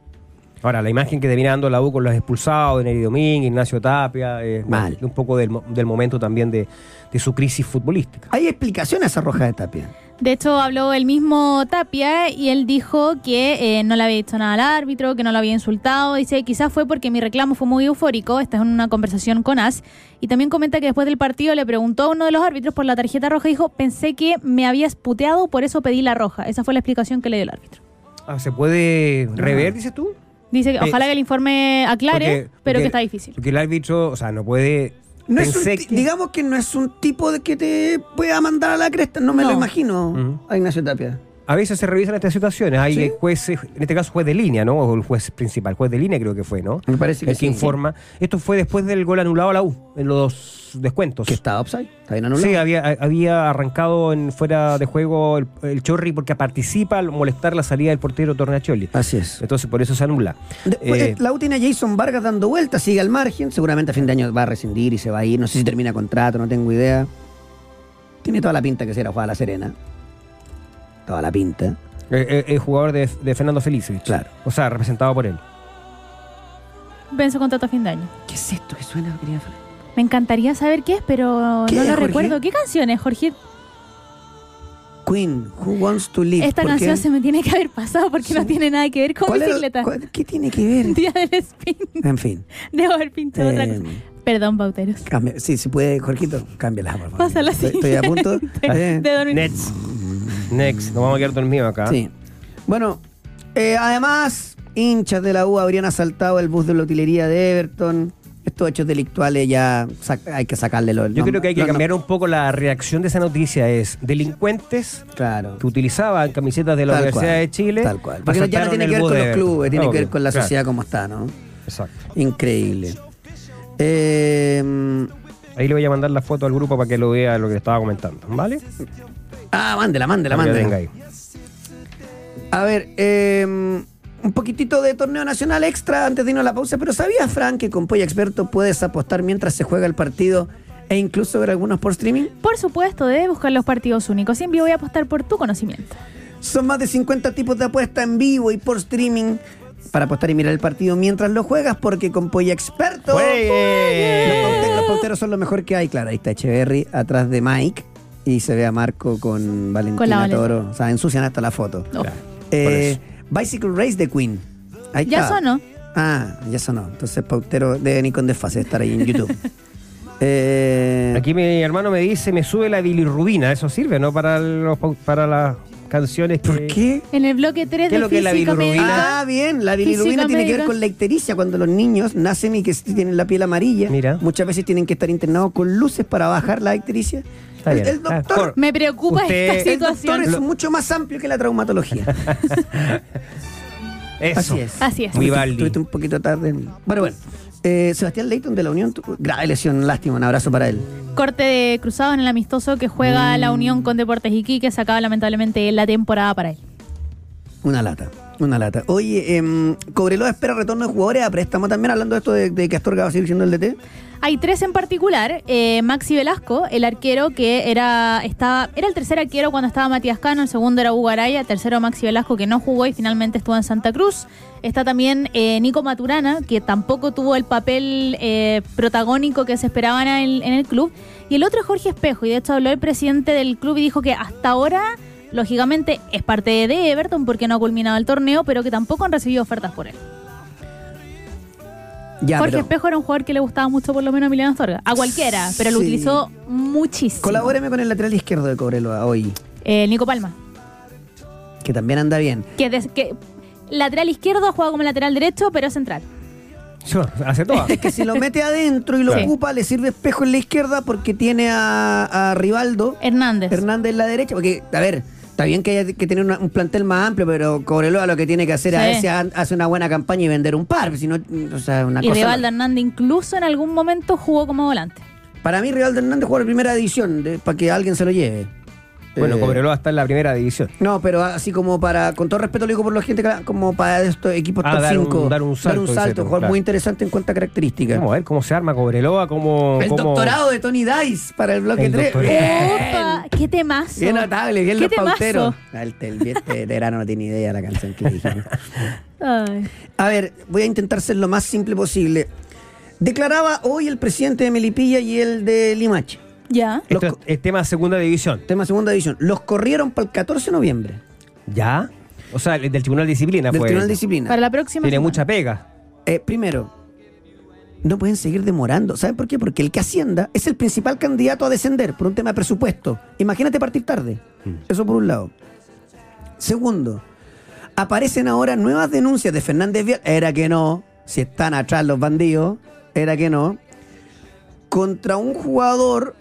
S2: Ahora, la imagen que termina dando la U con los expulsados, Neri Domínguez, Ignacio Tapia, eh,
S1: Mal.
S2: un poco del, del momento también de, de su crisis futbolística.
S1: Hay explicación a esa roja de Tapia.
S3: De hecho, habló el mismo Tapia y él dijo que eh, no le había dicho nada al árbitro, que no lo había insultado. Dice, quizás fue porque mi reclamo fue muy eufórico. Esta es una conversación con As. Y también comenta que después del partido le preguntó a uno de los árbitros por la tarjeta roja y dijo, pensé que me habías puteado, por eso pedí la roja. Esa fue la explicación que le dio el árbitro.
S2: Ah, ¿Se puede rever, dices tú?
S3: Dice que
S2: Eh,
S3: ojalá que el informe aclare,
S2: Porque-
S3: pero
S2: porque-
S3: que está difícil.
S2: Porque el árbitro, o sea, no puede...
S1: No es un
S2: pensé
S1: ti-
S2: que-
S1: Digamos que no es un tipo de que te pueda mandar a la cresta. No me
S3: No.
S1: lo imagino a Ignacio Tapia.
S2: A veces se revisan estas situaciones. Hay
S1: Sí.
S2: jueces, en este caso juez de línea, ¿no? O el juez principal, juez de línea creo que fue, ¿no?
S1: Me parece que
S2: el que
S1: sí.
S2: informa. Esto fue después del gol anulado a la U, en los descuentos.
S1: Que está offside. Está bien anulado.
S2: Sí, había, había arrancado en fuera de juego el, el Chorri porque participa al molestar la salida del portero Tornacholi.
S1: Así es.
S2: Entonces por eso se anula.
S1: Después,
S2: Eh,
S1: la U tiene a Jason Vargas dando vueltas, sigue al margen. Seguramente a fin de año va a rescindir y se va a ir. No sé si termina contrato, no tengo idea. Tiene toda la pinta que será jugar a la Serena. Toda la pinta.
S2: eh, eh, el jugador de, de Fernando Felicevich.
S1: Claro.
S2: O sea, representado por él.
S3: Vence contrato a fin de año.
S1: ¿Qué es esto que suena, querida Fran?
S3: Me encantaría saber qué es, pero
S1: ¿Qué
S3: no
S1: es,
S3: lo
S1: Jorge?
S3: recuerdo. ¿Qué canción es, Jorge?
S1: Queen, Who Wants to Live.
S3: Esta canción se me tiene que haber pasado porque no tiene nada que ver con
S1: ¿Cuál era-
S3: bicicleta.
S1: ¿Qué tiene que ver? [laughs]
S3: Día del spin.
S1: En fin.
S3: Debo haber pinchado otra
S1: Eh,
S3: cosa. Perdón, pauteros.
S1: Cambia- sí, si puede, Jorgito, cámbiala, por favor.
S3: Pasa a la
S1: Estoy, estoy a punto. Eh, [laughs]
S3: De dormir.
S2: Nets. Next. Nos vamos a quedar dormidos acá.
S1: Sí. Bueno, eh, además, hinchas de la U habrían asaltado el bus de la utilería de Everton. Estos hechos delictuales ya hay que sacarle los
S2: Yo creo que hay que cambiar un poco la reacción de esa noticia. Es delincuentes
S1: Claro.
S2: que utilizaban camisetas de la
S1: Tal
S2: Universidad
S1: cual,
S2: de Chile.
S1: Tal cual. Porque ya no tiene que ver con los clubes, tiene que ver con la
S2: claro.
S1: sociedad como está, ¿no?
S2: Exacto.
S1: Increíble. Eh,
S2: Ahí le voy a mandar la foto al grupo para que lo vea lo que estaba comentando, ¿vale?
S1: Ah, mándela, mándela,
S2: Para que
S1: mándela.
S2: tenga ahí.
S1: A ver, eh, un poquitito de torneo nacional extra antes de irnos a la pausa, pero ¿sabías, Frank, que con Polla Experto puedes apostar mientras se juega el partido e incluso ver algunos por streaming?
S3: Por supuesto, debes buscar los partidos únicos. Y en vivo voy a apostar por tu conocimiento.
S1: Son más de 50 tipos de apuesta en vivo y por streaming para apostar y mirar el partido mientras lo juegas, porque con Polla Experto. Los
S2: ¡Juegue!
S1: paute- Los pauteros son lo mejor que hay, claro. Ahí está Echeverry atrás de Mike. Y se ve a Marco con Valentina
S3: Con.
S1: Toro. O sea, ensucian hasta la foto.
S3: Oh.
S1: Eh, Bicycle Race de Queen. Ahí
S3: Ya
S1: está.
S3: sonó.
S1: Ah, ya sonó. Entonces Pautero debe ni con desfase de estar ahí en YouTube. [laughs] Eh,
S2: Aquí mi hermano me dice, me sube la bilirrubina. ¿Eso sirve, no? Para, los, para las canciones que...
S1: ¿Por qué?
S3: En el bloque 3
S2: ¿Qué
S3: de
S2: es lo que es la bilirrubina?
S1: Ah, bien. La bilirrubina tiene que ver con la ictericia. Cuando los niños nacen y que tienen la piel amarilla,
S2: Mira.
S1: muchas veces tienen que estar internados con luces para bajar la ictericia.
S2: Está
S1: el,
S2: bien.
S1: el doctor,
S3: me preocupa
S2: Usted-
S3: esta
S1: el doctor
S3: situación.
S1: es mucho más amplio que la traumatología. [laughs]
S2: Eso.
S1: Así es.
S3: Así es.
S2: Muy
S1: Estuviste- un poquito tarde. en- Bueno, bueno. Eh, Sebastián Leighton de la Unión, tu- grave lesión, lástima, un abrazo para él.
S3: Corte de cruzado en el amistoso que juega la Unión con Deportes Iquique. Se acaba lamentablemente la temporada para él.
S1: Una lata, una lata. Oye, em, Cobreloa espera retorno de jugadores a préstamo también, hablando de esto de, de que Astorga va a seguir siendo el DT.
S3: Hay tres en particular. eh, Maxi Velasco, el arquero que era, estaba, era el tercer arquero cuando estaba Matías Cano, el segundo era Hugo Araya, el tercero Maxi Velasco que no jugó y finalmente estuvo en Santa Cruz. Está también eh, Nico Maturana, que tampoco tuvo el papel eh, protagónico que se esperaba en el, en el club. Y el otro es Jorge Espejo, y de hecho habló el presidente del club y dijo que hasta ahora, lógicamente, es parte de Everton porque no ha culminado el torneo, pero que tampoco han recibido ofertas por él.
S1: Ya,
S3: Jorge
S1: pero
S3: Espejo era un jugador que le gustaba mucho por lo menos a Emiliano Astorga. A cualquiera, pero lo
S1: Sí.
S3: utilizó muchísimo.
S1: colabóreme con el lateral izquierdo de Cobreloa hoy,
S3: Eh, Nico Palma.
S1: que también anda bien.
S3: Que, des- que lateral izquierdo juega como lateral derecho, pero central.
S2: Yo, hace todo.
S1: Es que si lo mete adentro y lo
S3: Sí.
S1: ocupa, le sirve espejo en la izquierda porque tiene a, a Rivaldo
S3: Hernández.
S1: Hernández en la derecha. Porque, a ver, está bien que haya que tener una- un plantel más amplio, pero Cobreloa lo que tiene que hacer
S3: Sí.
S1: a ha- hace una buena campaña y vender un par. Si no, o sea, una
S3: y
S1: cosa.
S3: Rivaldo Hernández incluso en algún momento jugó como volante.
S1: Para mí, Rivaldo Hernández juega la primera edición para que alguien se lo lleve.
S2: Bueno,
S1: Eh,
S2: Cobreloa está en la primera división.
S1: No, pero así como para, con todo respeto lo digo por la gente, que- como para estos equipos
S2: Ah,
S1: top
S2: dar un-
S1: 5.
S2: dar un salto, tú,
S1: jugador
S2: claro.
S1: muy interesante en cuanto a características.
S2: Vamos a ver cómo se arma Cobreloa, cómo...
S1: El
S2: cómo-
S1: doctorado de Tony Dice para el bloque
S2: El
S1: 3.
S2: doctorado.
S3: ¡Opa! [laughs] ¡Qué temazo!
S1: Qué notable, bien
S3: ¡Qué
S1: los pauteros.
S3: temazo!
S1: Ah, El, el, este veterano no tiene idea de la canción que dije. [laughs]
S3: Ay.
S1: A ver, voy a intentar ser lo más simple posible. Declaraba hoy el presidente de Melipilla y el de Limache.
S3: Ya.
S2: Esto
S1: Los
S2: es, es tema segunda división.
S1: Tema segunda división. Los corrieron para el 14 de noviembre
S2: ¿Ya? O sea, el del Tribunal de Disciplina
S1: del
S2: fue.
S1: Tribunal de. Disciplina.
S3: Para la próxima.
S2: Tiene
S3: semana.
S2: mucha pega.
S1: Eh, primero, no pueden seguir demorando. ¿Saben por qué? Porque el que Hacienda es el principal candidato a descender por un tema de presupuesto. Imagínate partir tarde. Eso por un lado. Segundo, aparecen ahora nuevas denuncias de Fernández Vial. Era que no. Si están atrás los bandidos. Era que no. Contra un jugador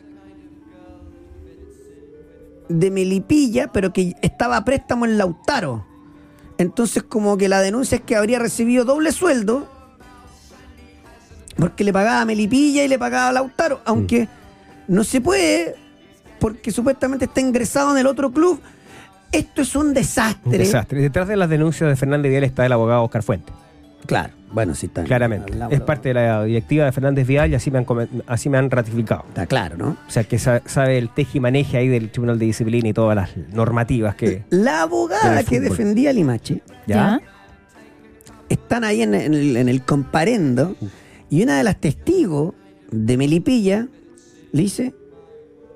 S1: de Melipilla, pero que estaba a préstamo en Lautaro. Entonces, como que la denuncia es que habría recibido doble sueldo porque le pagaba a Melipilla y le pagaba a Lautaro, aunque no se puede porque supuestamente está ingresado en el otro club. Esto es un
S2: Un
S1: desastre.
S2: desastre. Detrás de las denuncias de Fernández Vial está el abogado Oscar Fuente.
S1: Claro, bueno, sí está.
S2: Claramente.
S1: hablamos-
S2: Es parte de la directiva de Fernández Vial y así me han, así me han ratificado.
S1: Está claro, ¿no?
S2: O sea, que sa- sabe el teje y maneje ahí del Tribunal de Disciplina y todas las normativas que.
S1: La abogada que defendía a Limache
S2: ¿Ya?
S1: están ahí en el, en el comparendo y una de las testigos de Melipilla le dice,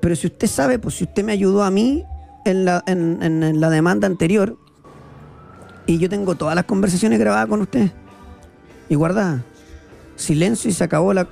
S1: pero si usted sabe, pues si usted me ayudó a mí en la, en, en- en la demanda anterior y yo tengo todas las conversaciones grabadas con usted y guardadas. Silencio y se acabó la...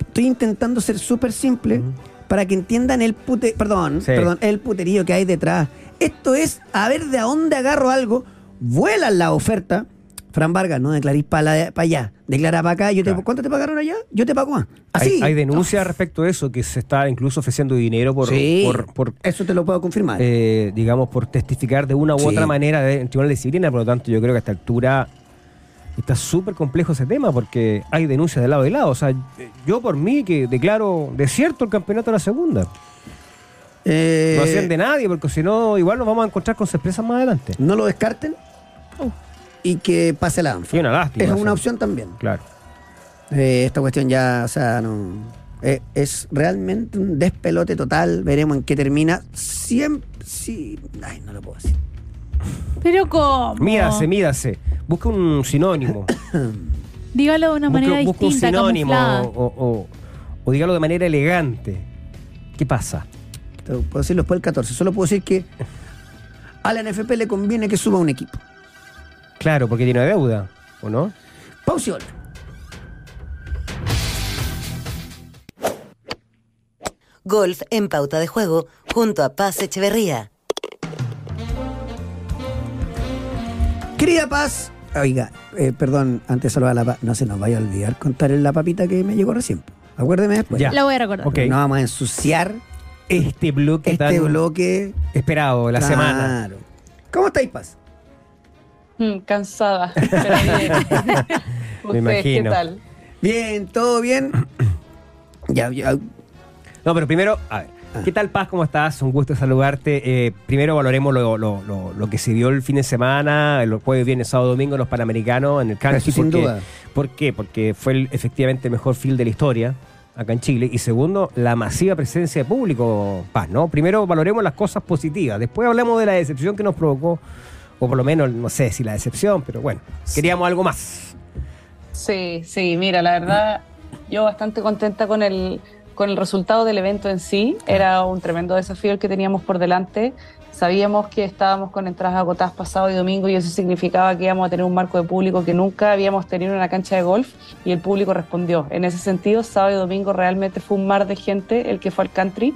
S1: Estoy intentando ser súper simple para que entiendan el pute... Perdón,
S2: Sí.
S1: perdón, el puterío que hay detrás. Esto es a ver de a dónde agarro algo, vuelan la oferta. Fran Vargas, no declarís para allá, declara para acá. Yo te,
S2: Claro.
S1: ¿Cuánto te pagaron allá? Yo te pago más. Así.
S2: Hay, hay denuncias respecto a eso, que se está incluso ofreciendo dinero por,
S1: Sí,
S2: por, por,
S1: eso te lo puedo confirmar.
S2: eh, digamos, por testificar de una u
S1: Sí.
S2: otra manera de- en Tribunal de Disciplina. Por lo tanto, yo creo que a esta altura está súper complejo ese tema porque hay denuncias de lado y lado. O sea, yo por mí que declaro desierto el campeonato de la segunda.
S1: Eh,
S2: No hacían de nadie, porque si no, igual nos vamos a encontrar con sorpresas más adelante.
S1: no lo descarten y que pase la ANFA.
S2: Y una lástima.
S1: Es una opción también.
S2: Claro.
S1: Eh, esta cuestión ya, o sea, no. eh, es realmente un despelote total. Veremos en qué termina. Siempre. Sí, ay, no lo puedo decir.
S3: Pero ¿cómo?
S2: Mídase, mídase. Busca un sinónimo. [coughs]
S3: Dígalo de una manera
S2: busca, busca un
S3: distinta,
S2: sinónimo o, o- o dígalo de manera elegante. ¿Qué pasa?
S1: Te puedo decirlo después del 14. Solo puedo decir que a la NFP le conviene que suba un equipo.
S2: Claro, porque tiene deuda, ¿o no?
S1: Volve.
S4: Golf en pauta de juego junto a Paz Echeverría.
S1: Querida Paz, oiga, eh, perdón, antes de saludar a la Paz, no se nos vaya a olvidar contarle la papita que me llegó recién. Acuérdeme después.
S2: Ya.
S3: La voy a recordar.
S2: Ok.
S1: No vamos a ensuciar
S2: Este bloque
S1: este
S2: tan
S1: bloque.
S2: esperado de la
S1: Claro.
S2: semana.
S1: ¿Cómo estáis, Paz?
S5: Mm, cansada, pero bien. [laughs] [laughs] ¿Ustedes
S2: imagino.
S5: qué tal?
S1: Bien, todo bien. [clears throat] ya, ya.
S2: No, pero primero, a ver. ¿Qué tal, Paz? ¿Cómo estás? Un gusto saludarte. Eh, primero valoremos lo, lo- lo- lo que se dio el fin de semana, el jueves, viernes, sábado, domingo los Panamericanos, en el country.
S1: Sin
S2: porque-
S1: duda.
S2: ¿Por qué? Porque fue el- efectivamente el mejor field de la historia acá en Chile. Y segundo, la masiva presencia de público, Paz, ¿no? Primero valoremos las cosas positivas. Después hablemos de la decepción que nos provocó, o por lo menos, no sé si la decepción, pero bueno, queríamos algo más.
S5: Sí, sí, mira, la verdad, yo bastante contenta con el, con el resultado del evento en sí. Era un tremendo desafío el que teníamos por delante. Sabíamos que estábamos con entradas agotadas pasado y domingo y eso significaba que íbamos a tener un marco de público que nunca habíamos tenido en una cancha de golf y el público respondió. En ese sentido, sábado y domingo realmente fue un mar de gente el que fue al country,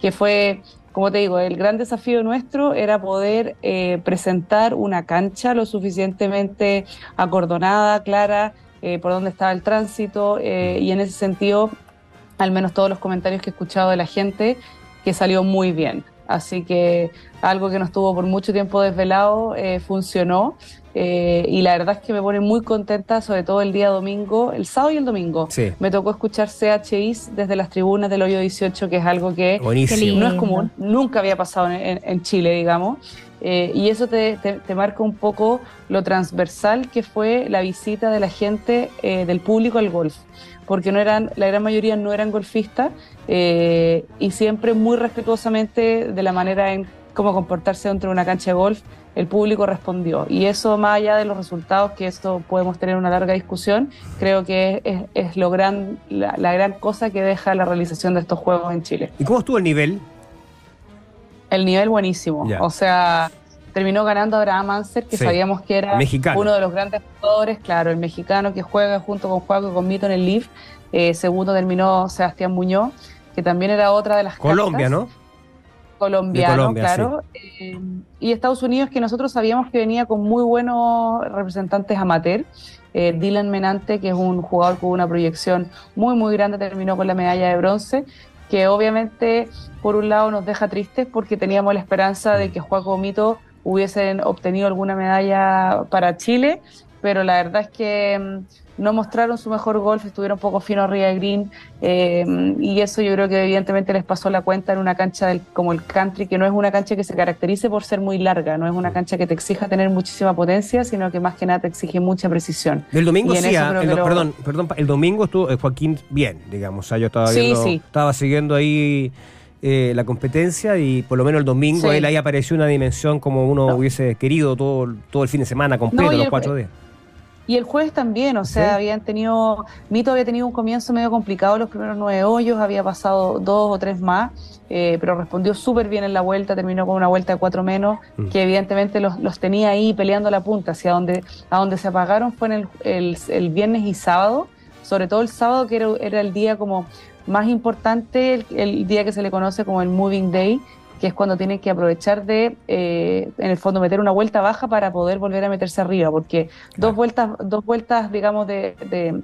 S5: que fue, como te digo, el gran desafío nuestro era poder eh, presentar una cancha lo suficientemente acordonada, clara, eh, por dónde estaba el tránsito eh, y en ese sentido, al menos todos los comentarios que he escuchado de la gente, que salió muy bien. Así que algo que nos tuvo por mucho tiempo desvelado eh, funcionó eh, y la verdad es que me pone muy contenta, sobre todo el día domingo, el sábado y el domingo.
S2: Sí.
S5: Me tocó escuchar CHIs desde las tribunas del hoyo 18, que es algo que
S2: Buenísimo.
S5: No es común, nunca había pasado en, en- en Chile, digamos. Eh, y eso te, te- te marca un poco lo transversal que fue la visita de la gente, eh, del público al golf. Porque no eran, la gran mayoría no eran golfistas eh, y siempre muy respetuosamente de la manera en cómo comportarse dentro de una cancha de golf, el público respondió. Y eso, más allá de los resultados, que esto podemos tener una larga discusión, creo que es, es lo gran, la, la gran cosa que deja la realización de estos juegos en Chile.
S2: ¿Y cómo estuvo el nivel?
S5: El nivel buenísimo. O sea, terminó ganando Abraham Anser, que
S2: Sí.
S5: sabíamos que era
S2: Mexicano.
S5: uno de los grandes jugadores, claro, el mexicano que juega junto con Juaco y con Mito en el Leaf. Eh, segundo terminó Sebastián Muñoz, que también era otra de las
S2: Colombia,
S5: cartas.
S2: ¿no?
S5: colombiano,
S2: Colombia,
S5: claro. Eh, y Estados Unidos, que nosotros sabíamos que venía con muy buenos representantes amateur. Eh, Dylan Menante, que es un jugador con una proyección muy, muy grande, terminó con la medalla de bronce, que obviamente, por un lado, nos deja tristes porque teníamos la esperanza de que Juaco Mito hubiesen obtenido alguna medalla para Chile, pero la verdad es que mm, no mostraron su mejor golf, estuvieron un poco finos arriba de green, eh, y eso yo creo que evidentemente les pasó la cuenta en una cancha del- como el country, que no es una cancha que se caracterice por ser muy larga, no es una cancha que te exija tener muchísima potencia, sino que más que nada te exige mucha precisión.
S2: El domingo sí, ah, el
S5: lo-
S2: perdón, perdón, el domingo estuvo eh, Joaquín bien, digamos. O sea, yo estaba
S5: Sí,
S2: viendo,
S5: sí.
S2: estaba siguiendo ahí eh, la competencia y por lo menos el domingo
S5: Sí.
S2: él ahí apareció una dimensión como uno
S5: No.
S2: hubiese querido todo, todo el fin de semana completo,
S5: No,
S2: los cuatro días.
S5: Y el jueves también, o sea,
S2: Sí.
S5: habían tenido, Mito había tenido un comienzo medio complicado los primeros nueve hoyos, había pasado dos o tres más, eh, pero respondió súper bien en la vuelta, terminó con una vuelta de cuatro menos,
S2: Mm.
S5: que evidentemente los, los tenía ahí peleando la punta, hacia donde, a donde se apagaron fue en el, el- el viernes y sábado, sobre todo el sábado que era, era el día como más importante, el, el día que se le conoce como el Moving Day, que es cuando tienen que aprovechar de, eh, en el fondo, meter una vuelta baja para poder volver a meterse arriba, porque
S2: Claro.
S5: dos vueltas, dos vueltas, digamos, de, de,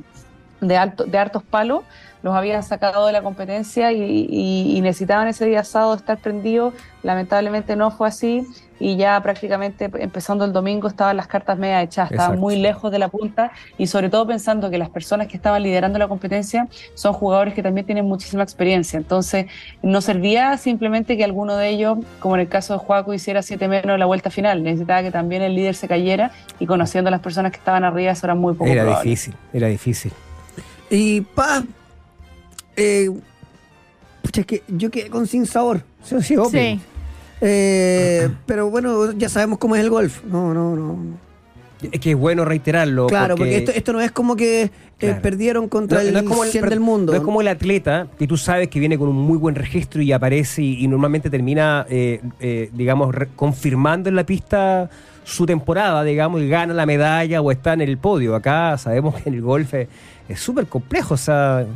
S5: de, alto, de hartos palos, los habían sacado de la competencia y, y- y necesitaban ese día sábado estar prendidos. Lamentablemente no fue así y ya prácticamente empezando el domingo estaban las cartas media echadas, estaban
S2: Exacto.
S5: muy lejos de la punta y sobre todo pensando que las personas que estaban liderando la competencia son jugadores que también tienen muchísima experiencia. Entonces no servía simplemente que alguno de ellos, como en el caso de Juaco, hiciera siete menos en la vuelta final. Necesitaba que también el líder se cayera y conociendo a las personas que estaban arriba eso era muy poco
S2: Era
S5: probable.
S2: difícil, era difícil.
S1: Y pa, eh, pucha, es que yo quedé con sin sabor. Sí, sí, obvio.
S3: Sí.
S1: Eh, pero bueno, ya sabemos cómo es el golf. No, no, no.
S2: Es que es bueno reiterarlo.
S1: Claro, porque, esto, esto no es como que eh,
S2: Claro.
S1: perdieron contra
S2: No,
S1: el,
S2: no es como el
S1: 100
S2: per-
S1: del mundo.
S2: No es como el atleta que tú sabes que viene con un muy buen registro y aparece y, y normalmente termina, eh, eh, digamos, re- confirmando en la pista su temporada, digamos, y gana la medalla o está en el podio. Acá sabemos que en el golf es súper complejo, o sea,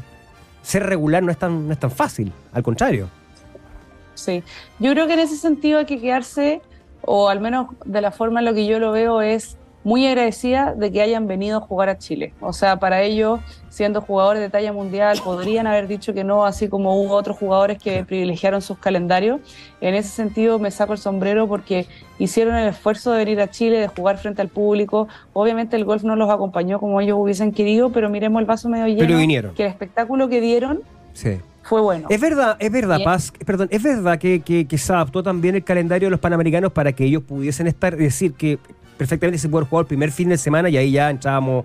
S2: ser regular no es tan, no es tan fácil, al contrario.
S5: Sí, yo creo que en ese sentido hay que quedarse, o al menos de la forma en lo que yo lo veo, es muy agradecida de que hayan venido a jugar a Chile. O sea, para ellos, siendo jugadores de talla mundial, podrían haber dicho que no, así como hubo otros jugadores que privilegiaron sus calendarios. En ese sentido, me saco el sombrero porque hicieron el esfuerzo de venir a Chile, de jugar frente al público. Obviamente el golf no los acompañó como ellos hubiesen querido, pero miremos el vaso medio lleno.
S2: Pero vinieron.
S5: Que el espectáculo que dieron
S2: Sí.
S5: fue bueno.
S2: Es verdad, es verdad,
S5: Bien.
S2: Paz, perdón, es verdad que, que- que se adaptó también el calendario de los panamericanos para que ellos pudiesen estar, es decir, que perfectamente se puede jugar el primer fin de semana y ahí ya entrábamos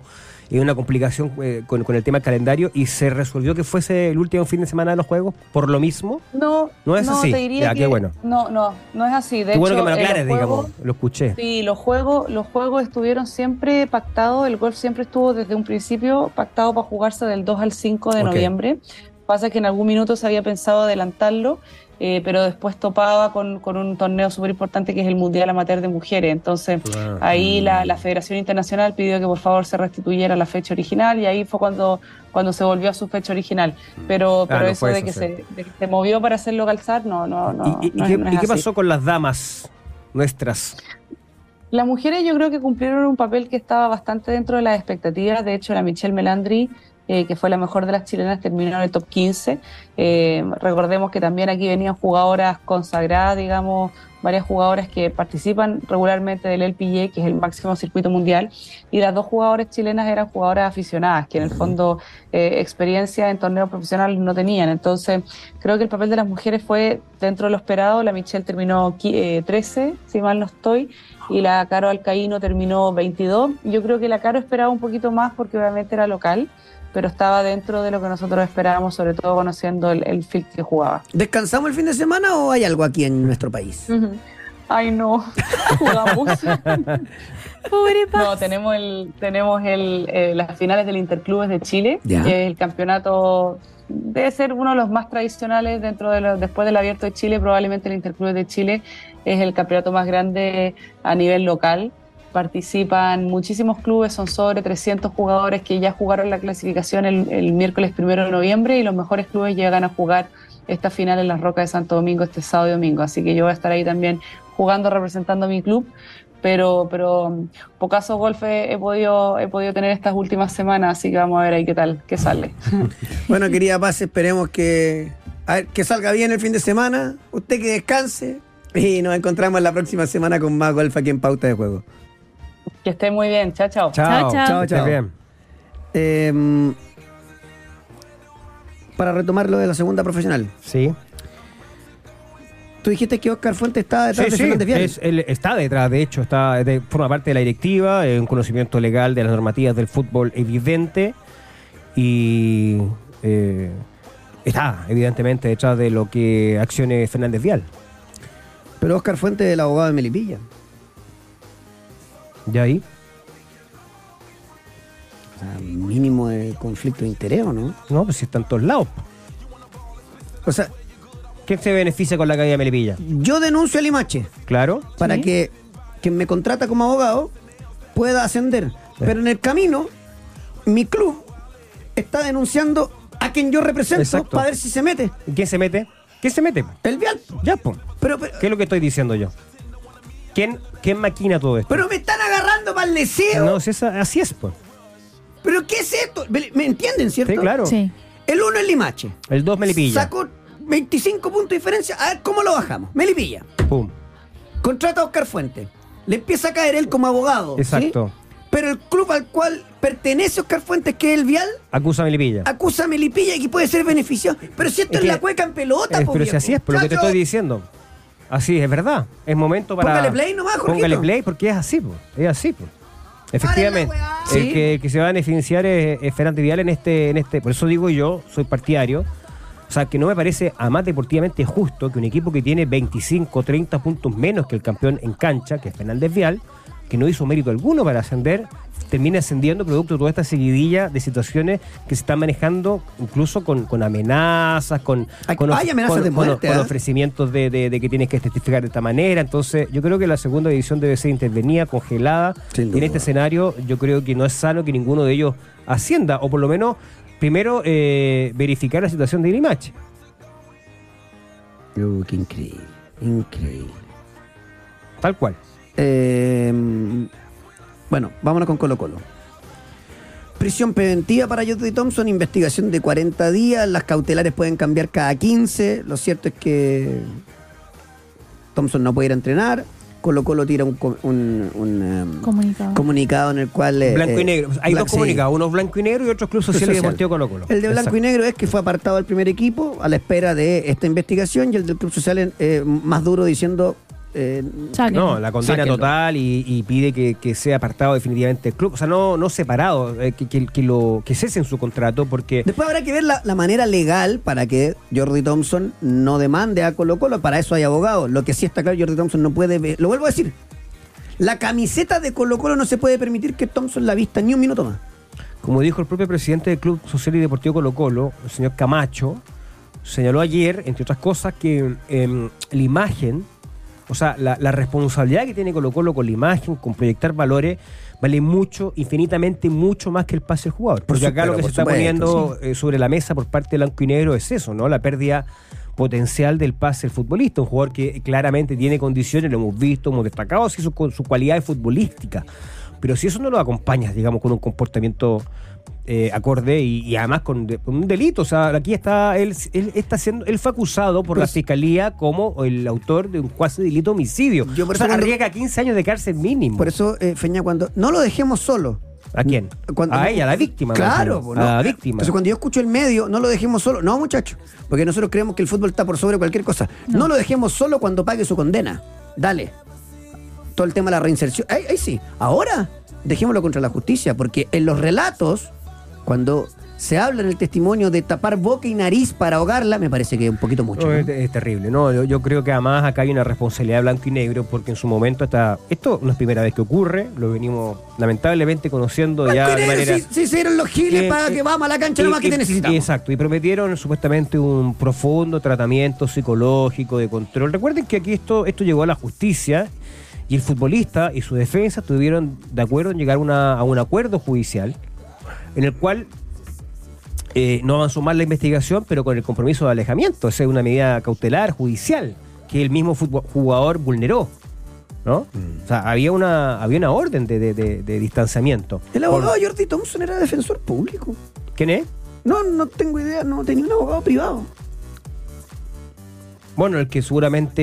S2: en una complicación eh, con, con el tema del calendario y se resolvió que fuese el último fin de semana de los juegos por lo mismo.
S5: No,
S2: No es así.
S5: te diría
S2: Ya, qué bueno.
S5: No, no, no es así. De
S2: Qué bueno
S5: hecho,
S2: que me lo
S5: eh,
S2: aclares, digamos, lo escuché.
S5: Sí, los juegos, los juegos estuvieron siempre pactados, el golf siempre estuvo desde un principio pactado para jugarse del 2 al 5 de noviembre. Pasa que en algún minuto se había pensado adelantarlo, eh, pero después topaba con, con un torneo súper importante que es el Mundial Amateur de Mujeres. Entonces
S2: Ah.
S5: ahí la, la Federación Internacional pidió que por favor se restituyera la fecha original y ahí fue cuando, cuando se volvió a su fecha original. Pero, pero
S2: Ah, no
S5: eso de
S2: eso,
S5: que, se, de que se movió para hacerlo calzar, no, no, no.
S2: ¿Y, y- y
S5: no es-
S2: qué,
S5: no
S2: y qué pasó con las damas nuestras?
S5: Las mujeres yo creo que cumplieron un papel que estaba bastante dentro de las expectativas. De hecho, la Michelle Melandri, eh, que fue la mejor de las chilenas, terminó en el top 15. Eh, recordemos que también aquí venían jugadoras consagradas, digamos, varias jugadoras que participan regularmente del LPGA, que es el máximo circuito mundial, y las dos jugadoras chilenas eran jugadoras aficionadas, que en el fondo eh, experiencia en torneos profesionales no tenían. Entonces, creo que el papel de las mujeres fue dentro de lo esperado. La Michelle terminó eh, 13, si mal no estoy, y la Caro Alcaíno terminó 22. Yo creo que la Caro esperaba un poquito más porque obviamente era local, pero estaba dentro de lo que nosotros esperábamos, sobre todo conociendo el, el field que jugaba.
S1: ¿Descansamos el fin de semana o hay algo aquí en nuestro país?
S5: Ay, no, [laughs] jugamos. [laughs]
S3: Pobre Paz.
S5: No, tenemos el, tenemos el, eh, las finales del Interclubes de Chile,
S1: Ya.
S5: que es el campeonato debe ser uno de los más tradicionales dentro de los, después del Abierto de Chile, probablemente el Interclubes de Chile es el campeonato más grande a nivel local. Participan muchísimos clubes, son sobre 300 jugadores que ya jugaron la clasificación el, el miércoles primero de noviembre y los mejores clubes llegan a jugar esta final en las Rocas de Santo Domingo este sábado y domingo. Así que yo voy a estar ahí también jugando, representando a mi club pero pero um, pocaso golf he, he podido he podido tener estas últimas semanas así que vamos a ver ahí qué tal qué sale [laughs]
S1: Bueno, querida Paz, esperemos que, a ver, que salga bien el fin de semana, usted que descanse y nos encontramos la próxima semana con más golf aquí en Pauta de Juego.
S5: que esté muy bien chao chao
S3: Chao, chao.
S1: Chao, chao.
S2: bien.
S1: Eh, para retomar lo de la segunda profesional,
S2: Sí.
S1: tú dijiste que Oscar Fuentes estaba detrás
S2: Sí,
S1: de
S2: sí,
S1: Fernández Vial.
S2: es- él está detrás, de hecho, está de- forma parte de la directiva, un conocimiento legal de las normativas del fútbol evidente y eh, está evidentemente detrás de lo que accione Fernández Vial.
S1: Pero Oscar Fuentes es el abogado de Melipilla.
S2: ¿Ya ahí?
S1: Sea, mínimo de conflicto de interés, ¿o no?
S2: No, pues si está en todos lados.
S1: O sea,
S2: ¿Quién se beneficia con la caída de Melipilla?
S1: yo denuncio a Limache
S2: Claro.
S1: para
S3: Sí.
S1: que quien me contrata como abogado pueda ascender. Pero en el camino, mi club está denunciando a quien yo represento
S2: Exacto.
S1: para ver si se mete.
S2: ¿Y ¿Quién se mete? ¿Quién se mete?
S1: El vial.
S2: Ya, pues.
S1: Pero, pero,
S2: ¿Qué es lo que estoy diciendo yo? ¿Quién, quién maquina todo esto?
S1: pero me están agarrando para el deseo.
S2: no, si es- así es, pues.
S1: ¿Pero qué es esto? ¿Me me entienden, cierto?
S2: Sí, claro.
S3: Sí.
S1: El uno es Limache.
S2: El 2 Melipilla.
S1: Sacó 25 puntos de diferencia. A ver cómo lo bajamos. Melipilla.
S2: Pum.
S1: Contrata a Oscar Fuentes. Le empieza a caer él como abogado. ¿sí?
S2: Exacto.
S1: Pero el club al cual pertenece Oscar Fuentes, que es el Vial,
S2: Acusa a Melipilla.
S1: acusa a Melipilla y que puede ser beneficiado. Pero si esto
S2: Es
S1: es,
S2: que-
S1: la cueca en pelota, po,
S2: pero si así es, por lo que te estoy diciendo. Así es verdad. Es momento para.
S1: Póngale play nomás, Jorgito.
S2: Póngale play porque es así, po. es así. po. Efectivamente. El que, que se va a beneficiar es, es Fernández Vial en este, en este. Por eso digo yo, soy partidario. O sea, que no me parece a más deportivamente justo que un equipo que tiene 25 30 puntos menos que el campeón en cancha, que es Fernández Vial, que no hizo mérito alguno para ascender, termina ascendiendo producto de toda esta seguidilla de situaciones que se están manejando, incluso con, con amenazas, con,
S1: Hay-
S2: con
S1: hay amenazas
S2: con-
S1: de muerte,
S2: con
S1: ¿ah?
S2: ofrecimientos de, de- de que tienes que testificar de esta manera. Entonces, yo creo que la segunda división debe ser intervenida, congelada. Y en este escenario, yo creo que no es sano que ninguno de ellos ascienda, o por lo menos, primero, eh, verificar la situación de Irimache.
S1: Uh, qué increíble, increíble.
S2: Tal cual.
S1: Eh, bueno, vámonos con Colo Colo. Prisión preventiva para Jody Thompson, investigación de 40 días, las cautelares pueden cambiar cada 15. Lo cierto es que Thompson no puede ir a entrenar. Colo Colo tira un, co- un- un, em,
S3: Comunicado.
S1: comunicado en el cual... eh,
S2: Blanco y
S1: eh,
S2: negro. Hay dos
S1: sí.
S2: comunicados, uno blanco y negro y otro Club Social, y
S1: Social.
S2: Deportivo Colo Colo.
S1: El de blanco
S2: Exacto.
S1: y negro es que fue apartado al primer equipo a la espera de esta investigación y el del Club Social eh, más duro diciendo... eh.
S2: No, la condena
S1: Sáquenlo.
S2: total y, y pide que, que sea apartado definitivamente del club. O sea, no, no separado, eh, que, que, que lo, que cesen su contrato porque...
S1: Después habrá que ver la, la manera legal para que Jordi Thompson no demande a Colo Colo. Para eso hay abogados. Lo que sí está claro, Jordi Thompson no puede... ver- Lo vuelvo a decir. La camiseta de Colo Colo no se puede permitir que Thompson la vista ni un minuto más.
S2: Como dijo el propio presidente del Club Social y Deportivo Colo Colo, el señor Camacho, señaló ayer, entre otras cosas, que em, la imagen, o sea, la, la responsabilidad que tiene Colo Colo con la imagen, con proyectar valores, vale mucho, infinitamente mucho más que el pase del jugador. Porque acá lo que se está poniendo eh, sobre la mesa por parte del blanco y negro es eso, ¿no? La pérdida potencial del pase del futbolista, un jugador que claramente tiene condiciones, lo hemos visto, hemos destacado así su, con su cualidad futbolística. Pero si eso no lo acompañas, digamos, con un comportamiento eh, acorde y, y además con, de- con un delito, o sea, aquí está, él, él está siendo, él fue acusado por la
S1: Pues-
S2: fiscalía como el autor de un cuasi delito homicidio.
S1: Yo por
S2: o sea,
S1: eso cuando-
S2: arriesga 15 años de cárcel mínimo.
S1: Por eso, eh, Feña, cuando... No lo dejemos solo.
S2: ¿A quién?
S1: Cuando-
S2: a ella, a la víctima.
S1: Claro. ¿no?
S2: a la víctima.
S1: Entonces, cuando yo escucho el medio, no lo dejemos solo. No, muchachos, porque nosotros creemos que el fútbol está por sobre cualquier cosa. No, lo dejemos solo cuando pague su condena. Dale. Todo el tema de la reinserción. Ahí, ahí sí. Ahora, dejémoslo contra la justicia, porque en los relatos, cuando se habla en el testimonio de tapar boca y nariz para ahogarla, me parece que es un poquito mucho.
S2: Es, es terrible, ¿no? Yo, yo creo que además acá hay una responsabilidad blanco y negro porque en su momento está. Esto no es primera vez que ocurre, lo venimos lamentablemente conociendo ya de
S1: negro,
S2: manera.
S1: se dieron los giles
S2: Eh,
S1: para
S2: eh,
S1: que vamos a la cancha nomás,
S2: Y-
S1: que te necesitamos?
S2: Exacto, y prometieron supuestamente un profundo tratamiento psicológico de control. Recuerden que aquí esto, esto llegó a la justicia y el futbolista y su defensa estuvieron de acuerdo en llegar una- a un acuerdo judicial en el cual eh, no avanzó más la investigación, pero con el compromiso de alejamiento. Esa es una medida cautelar, judicial, que el mismo jugador vulneró. ¿No?
S1: Mm.
S2: O sea, había una, había una orden de, de- de- de distanciamiento.
S1: El
S2: Por-
S1: abogado Jordi Thompson era defensor público.
S2: ¿Quién es?
S1: No, no tengo idea, no tenía un abogado privado.
S2: Bueno, el que seguramente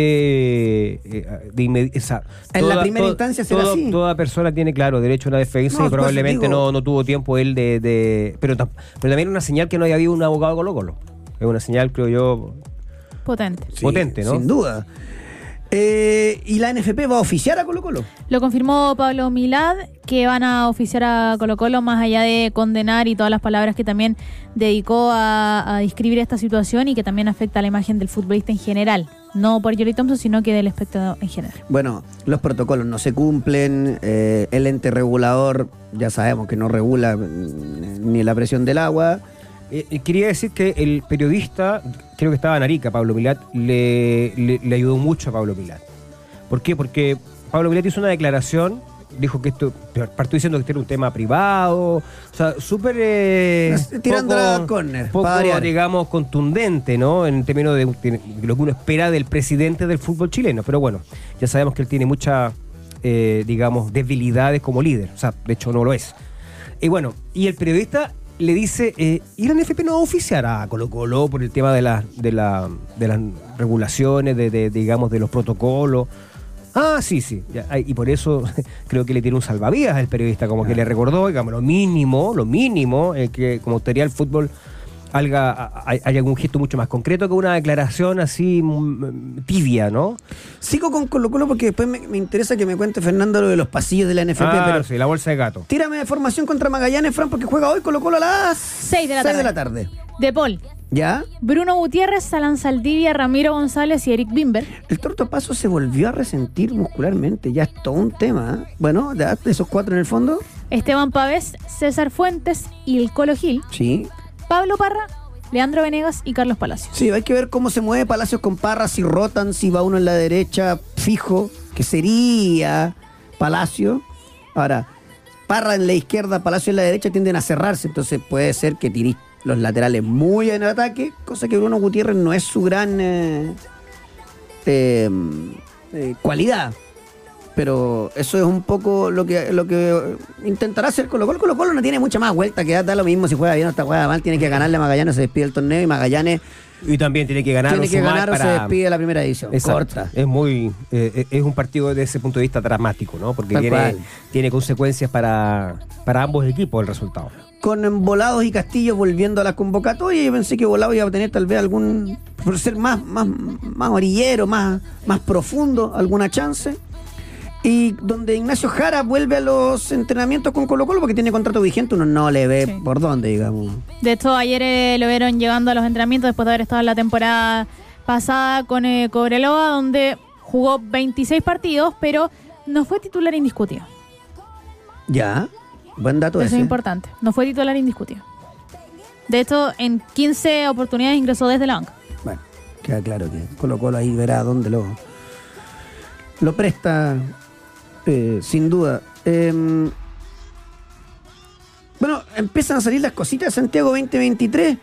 S2: eh, de inmedi- esa-
S1: En la primera instancia será
S2: toda,
S1: así.
S2: toda persona tiene, claro, derecho a una defensa
S1: No,
S2: y probablemente
S1: digo-
S2: no, no tuvo tiempo él de... de- pero, tam- pero también una señal que no haya habido un abogado Colo Colo. Es una señal, creo yo,
S3: Potente.
S2: potente, ¿no?
S1: Sin duda. Eh, ¿Y la NFP va a oficiar a Colo Colo?
S3: Lo confirmó Pablo Milad, que van a oficiar a Colo Colo, más allá de condenar y todas las palabras que también dedicó a, a describir esta situación y que también afecta a la imagen del futbolista en general. No por Jerry Thompson, sino que del espectador en general.
S1: Bueno, los protocolos no se cumplen, eh, el ente regulador ya sabemos que no regula mm, ni la presión del agua.
S2: Eh, eh, quería decir que el periodista, creo que estaba en Arica, Pablo Pilat, le, le- le ayudó mucho a Pablo Pilat. ¿Por qué? Porque Pablo Pilat hizo una declaración, dijo que esto, partió diciendo que este era un tema privado, o sea, súper... eh,
S1: Tirando la córner,
S2: Poco, digamos, contundente, ¿no? En términos de, de lo que uno espera del presidente del fútbol chileno. Pero bueno, ya sabemos que él tiene muchas, eh, digamos, debilidades como líder. O sea, de hecho no lo es. Y bueno, y el periodista le dice, eh, ¿y la NFP no va a oficiar a Colo Colo por el tema de, la, de, la, de las regulaciones, de, de, digamos, de los protocolos? Ah, sí, sí. Ya, y por eso [laughs] creo que le tiene un salvavidas al periodista, como que le recordó, digamos, lo mínimo, lo mínimo, eh, que como autoridad del fútbol hay, hay algún gesto mucho más concreto que una declaración así mm, tibia, ¿no?
S1: Sigo con Colo Colo porque después me, me interesa que me cuente Fernando lo de los pasillos de la NFP,
S2: Ah,
S1: pero
S2: sí, la bolsa de gato.
S1: tírame de formación contra Magallanes, Fran, porque juega hoy Colo Colo a las
S3: 6 de la
S1: seis
S3: tarde.
S1: de la tarde.
S3: De Paul,
S1: ¿Ya?
S3: Bruno Gutiérrez, Salan Saldivia, Ramiro González y Eric Bimber.
S1: El Torto Paso se volvió a resentir muscularmente. Ya es todo un tema. ¿eh? Bueno, de esos cuatro en el fondo.
S3: Esteban Pavés, César Fuentes y el Colo Gil.
S1: Sí.
S3: Pablo Parra, Leandro Venegas y Carlos Palacios.
S1: Sí, hay que ver cómo se mueve Palacios con Parra, si rotan, si va uno en la derecha fijo, que sería Palacio. Ahora, Parra en la izquierda, Palacio en la derecha tienden a cerrarse, entonces puede ser que tirís los laterales muy en el ataque, cosa que Bruno Gutiérrez no es su gran eh, eh, eh, cualidad. Pero eso es un poco lo que lo que intentará hacer Colo Colo. Colo Colo no tiene mucha más vuelta, que da lo mismo si juega bien o está juega mal, tiene que ganarle a Magallanes, se despide el torneo y Magallanes
S2: y también tiene que ganar
S1: tiene
S2: o
S1: que ganar o se
S2: para-
S1: despide la primera edición.
S2: Exacto.
S1: Corta.
S2: Es muy eh, es un partido desde ese punto de vista dramático, ¿no? Porque
S1: Tal
S2: tiene,
S1: cual.
S2: tiene consecuencias para, para ambos equipos el resultado.
S1: Con Volados y Castillo volviendo a la convocatoria, yo pensé que Volados iba a tener tal vez algún, por ser más, más, más orillero, más, más profundo, alguna chance. Y donde Ignacio Jara vuelve a los entrenamientos con Colo Colo porque tiene contrato vigente, uno no le ve
S3: Sí.
S1: por dónde, digamos.
S3: De hecho, ayer eh, lo vieron llegando a los entrenamientos después de haber estado en la temporada pasada con eh, Cobreloa, donde jugó 26 partidos, pero no fue titular indiscutido.
S1: Ya, buen dato
S3: Eso
S1: ese.
S3: es importante. No fue titular indiscutido. De hecho, en 15 oportunidades ingresó desde la banca.
S1: Bueno, queda claro que Colo Colo ahí verá dónde lo, lo presta, eh, sin duda. Em, bueno, empiezan a salir las cositas de Santiago 2023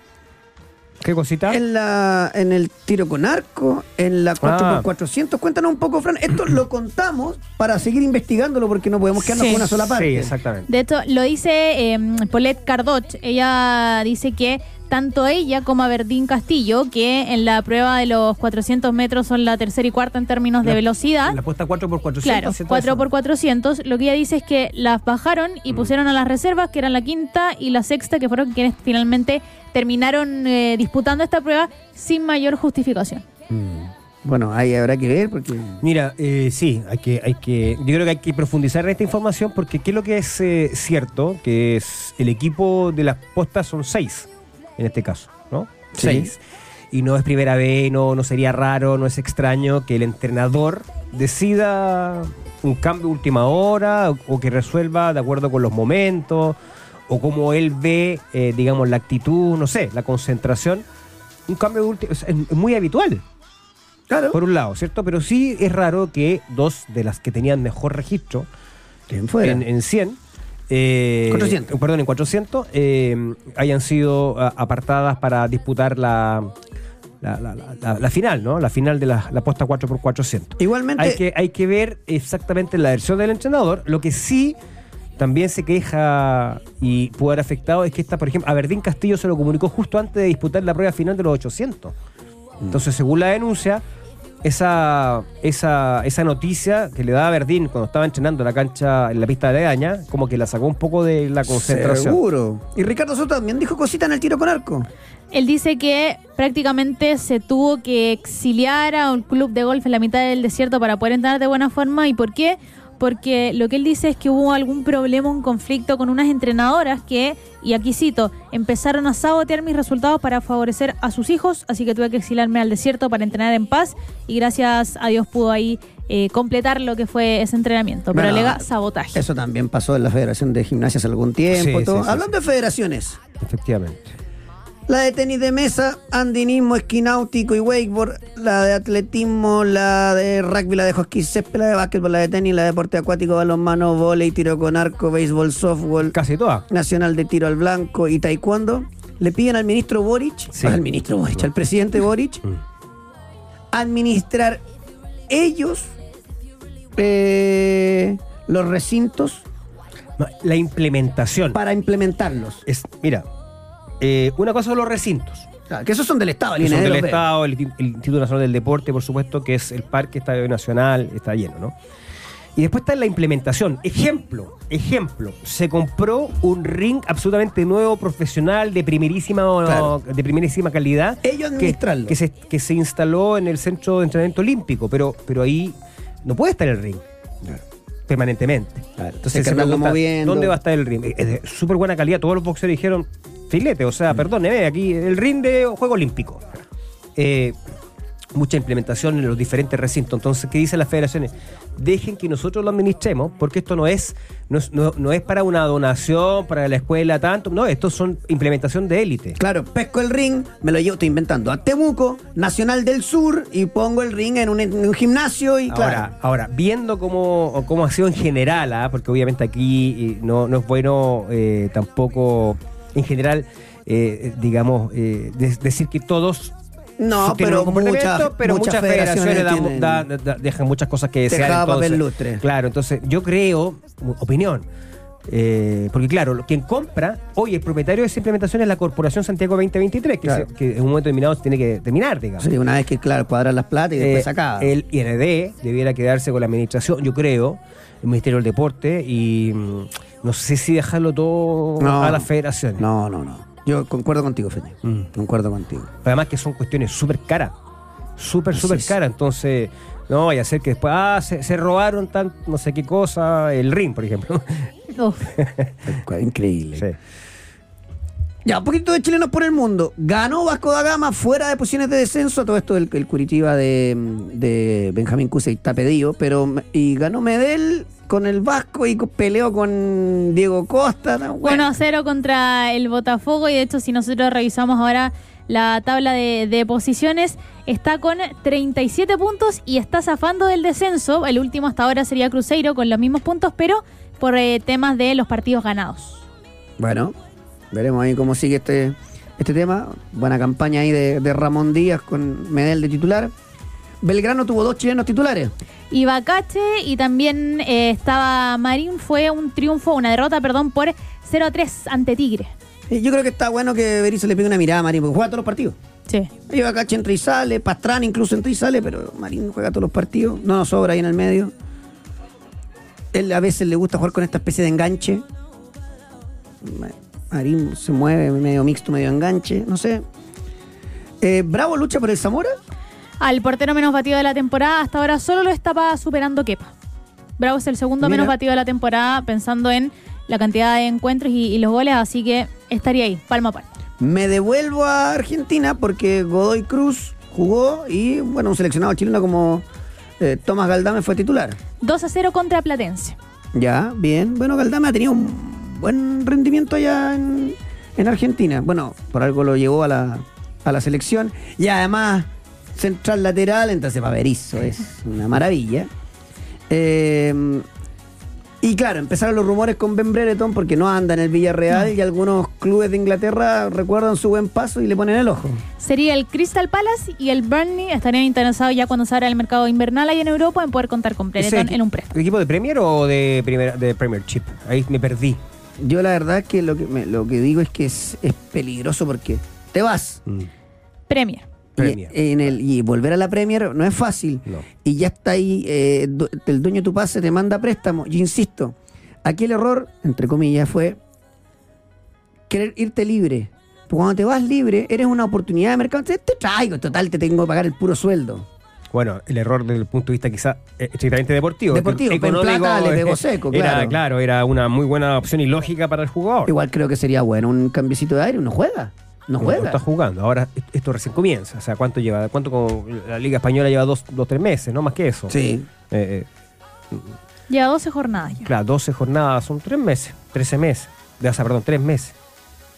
S2: ¿Qué cosita?
S1: en, la, en el tiro con arco, en la 4x400. Cuéntanos un poco, Fran. Esto lo [clears throat] contamos para seguir investigándolo porque no podemos quedarnos
S3: Sí.
S1: con una sola parte.
S2: Sí, exactamente.
S3: De hecho, lo dice eh, Paulette Cardoch. Ella dice que tanto ella como Aberdeen Castillo, que en la prueba de los 400 metros son la tercera y cuarta en términos de
S2: La-
S3: velocidad.
S2: La apuesta 4x400.
S3: Claro,
S2: ¿cierto?
S3: 4
S2: Eso.
S3: por 400 Lo que ella dice es que las bajaron y
S2: Mm.
S3: pusieron a las reservas, que eran la quinta y la sexta, que fueron quienes finalmente terminaron eh, disputando esta prueba sin mayor justificación.
S1: Bueno, ahí habrá que ver porque...
S2: Mira, eh, sí, hay que, hay que, yo creo que hay que profundizar en esta información porque qué es lo que es eh, cierto, que es el equipo de las postas son seis, en este caso, ¿no?
S1: Sí.
S2: Seis. Y no es primera vez, no, no sería raro, no es extraño que el entrenador decida un cambio de última hora o, o que resuelva de acuerdo con los momentos o como él ve, eh, digamos, la actitud, no sé, la concentración. Un cambio de última... Es, es muy habitual
S1: Claro.
S2: por un lado, ¿cierto? Pero sí es raro que dos de las que tenían mejor registro
S1: ¿Quién
S2: en, en 100, eh,
S1: 400.
S2: perdón, en 400, eh, hayan sido a- apartadas para disputar la, la, la- la- la- la final, ¿no? La final de la, la posta 4x400.
S1: Igualmente...
S2: Hay que, hay que ver exactamente la versión del entrenador. Lo que sí también se queja y puede haber afectado es que esta, por ejemplo, Aberdeen Castillo se lo comunicó justo antes de disputar la prueba final de los 800. Entonces, según la denuncia, esa, esa, esa noticia que le daba Aberdeen cuando estaba entrenando en la cancha, en la pista de Legaña, como que la sacó un poco de la concentración.
S1: Seguro. Y Ricardo Soto también dijo cosita en el tiro con arco.
S3: Él dice que prácticamente se tuvo que exiliar a un club de golf en la mitad del desierto para poder entrar de buena forma. ¿Y por qué? Porque lo que él dice es que hubo algún problema, un conflicto con unas entrenadoras que, y aquí cito, empezaron a sabotear mis resultados para favorecer a sus hijos, así que tuve que exiliarme al desierto para entrenar en paz y gracias a Dios pudo ahí eh, completar lo que fue ese entrenamiento. Pero
S1: Bueno,
S3: alega sabotaje.
S1: Eso también pasó en la Federación de Gimnasia hace algún tiempo.
S2: Sí,
S1: todo.
S2: sí, sí,
S1: Hablando de federaciones,
S2: Efectivamente.
S1: La de tenis de mesa, andinismo, esquináutico y wakeboard, la de atletismo, la de rugby, la de hockey césped, la de básquetbol, la de tenis, la de deporte acuático, balonmano, volei, tiro con arco, béisbol, softball,
S2: Casi todas.
S1: nacional de tiro al blanco y taekwondo, le piden al ministro Boric,
S2: Sí.
S1: al ministro Boric, al presidente Boric,
S2: Mm.
S1: administrar ellos eh, los recintos
S2: La implementación.
S1: para implementarlos.
S2: Es, mira, eh, una cosa son los recintos.
S1: Claro, que esos son del Estado, el
S2: que son del. Estado, el, el Instituto Nacional del Deporte, por supuesto, que es el Parque Estadio Nacional, está lleno, ¿no? Y después está la implementación. Ejemplo, ejemplo, se compró un ring absolutamente nuevo, profesional, de primerísima,
S1: Claro.
S2: de primerísima calidad.
S1: Ellos
S2: que, que se, que se instaló en el centro de entrenamiento olímpico, pero, pero ahí no puede estar el ring permanentemente.
S1: Claro,
S2: Entonces
S1: hay que
S2: se pregunta,
S1: moviendo.
S2: ¿dónde va a estar el ring? Es de súper buena calidad. Todos los boxeros dijeron, filete, o sea, perdóneme, aquí el ring de juego olímpico. Eh, mucha implementación en los diferentes recintos. Entonces, ¿qué dicen las federaciones? Dejen que nosotros lo administremos, porque esto no es, no es, no- no es para una donación, para la escuela, tanto. No, esto son implementación de élite.
S1: Claro, pesco el ring, me lo llevo, estoy inventando, a Temuco, Nacional del Sur, y pongo el ring en un, en un gimnasio y claro.
S2: Ahora, ahora, viendo cómo, cómo ha sido en general, ¿ah? porque obviamente aquí eh, no, no es bueno eh, tampoco, en general, eh, digamos, eh, de- decir que todos
S1: No, pero muchas,
S2: pero muchas,
S1: muchas
S2: federaciones, da- da- dejan muchas cosas que desear. Entonces,
S1: lustre.
S2: Claro, entonces yo creo, opinión, eh, porque claro, quien compra, hoy el propietario de esa implementación es la Corporación Santiago 2023, que,
S1: Claro.
S2: se- que en un momento determinado se tiene que terminar, digamos.
S1: Sí, una vez que, claro, cuadran las plata y después
S2: Eh,
S1: sacaba.
S2: El IRD debiera quedarse con la administración, yo creo, el Ministerio del Deporte, y mm, no sé si dejarlo todo
S1: No.
S2: a las federaciones.
S1: No, no, no. Yo concuerdo contigo, Fede.
S2: Mm.
S1: Concuerdo contigo.
S2: Además que son cuestiones súper caras, súper, súper caras, entonces no vaya a ser que después, ah, se, se robaron tan, no sé qué cosa, el ring, por ejemplo. [laughs]
S1: Increíble.
S2: Sí.
S1: Ya, un poquito de chilenos por el mundo. Ganó Vasco da Gama fuera de posiciones de descenso. Todo esto el, el Curitiba de, de Benjamín Cuse está pedido. Pero, y ganó Medel con el Vasco y peleó con Diego Costa. ¿no?
S3: 1 a 0 contra el Botafogo y de hecho si nosotros revisamos ahora la tabla de, de posiciones está con 37 puntos y está zafando del descenso. El último hasta ahora sería Cruzeiro con los mismos puntos, pero por eh, temas de los partidos ganados.
S1: Bueno, veremos ahí cómo sigue este, este tema. Buena campaña ahí de, de Ramón Díaz con Medel de titular. Belgrano tuvo dos chilenos titulares.
S3: Y Bacache y también eh, estaba Marín, fue un triunfo, una derrota, perdón, por 0 a 3 ante Tigre.
S1: Y yo creo que está bueno que Berizzo le pegue una mirada a Marín, porque juega todos los partidos.
S3: Sí.
S1: Ahí Bacache entra y sale, Pastrana incluso entra y sale, pero Marín juega todos los partidos. No nos sobra ahí en el medio. Él a veces le gusta jugar con esta especie de enganche. Ma- Marín se mueve medio mixto, medio enganche, no sé. Eh, Bravo lucha por el Zamora.
S3: Al portero menos batido de la temporada, hasta ahora solo lo estaba superando Kepa. Bravo es el segundo
S1: Mira.
S3: menos batido de la temporada, pensando en la cantidad de encuentros y, y los goles, así que estaría ahí, palma a palma.
S1: Me devuelvo a Argentina porque Godoy Cruz jugó y, bueno, un seleccionado chileno como eh, Tomás Galdame fue titular.
S3: 2 a 0 contra Platense.
S1: Ya, bien. Bueno, Galdame ha tenido un buen rendimiento allá en, en Argentina. Bueno, por algo lo llevó a la, a la selección. Y además, central lateral, entonces Paverizo es una maravilla. Eh, y claro, empezaron los rumores con Ben Brereton porque no anda en el Villarreal y algunos clubes de Inglaterra recuerdan su buen paso y le ponen el ojo.
S3: Sería el Crystal Palace y el Burnley estarían interesados ya cuando se abra el mercado invernal ahí en Europa en poder contar con
S2: ¿Ese
S3: Brereton en un préstamo.
S2: ¿Equipo de Premier o de, primera, de Premiership? Ahí me perdí.
S1: Yo la verdad que lo que, me- lo que digo es que es, es peligroso porque te vas.
S3: Premier.
S2: Premier.
S1: Y, en el, y volver a la Premier no es fácil.
S2: No.
S1: Y ya está ahí, eh, du- el dueño de tu pase te manda préstamo. Yo insisto, aquí el error, entre comillas, fue querer irte libre. Porque cuando te vas libre, eres una oportunidad de mercado. Te, te traigo, total, te tengo que pagar el puro sueldo.
S2: Bueno, el error desde el punto de vista quizá eh, estrictamente deportivo.
S1: Deportivo, en plata le pegó seco,
S2: Era,
S1: claro.
S2: claro, era una muy buena opción ilógica para el jugador.
S1: Igual creo que sería bueno un cambiecito de aire, uno juega. No
S2: No
S1: juega.
S2: está jugando. Ahora est- esto recién comienza. O sea, ¿cuánto lleva? ¿Cuánto con la Liga Española lleva dos, dos tres meses? No más que eso.
S1: Sí.
S2: Eh, eh,
S3: Lleva 12 jornadas ya.
S2: claro, 12 jornadas son tres meses, 13 meses. De, o sea, perdón, tres meses.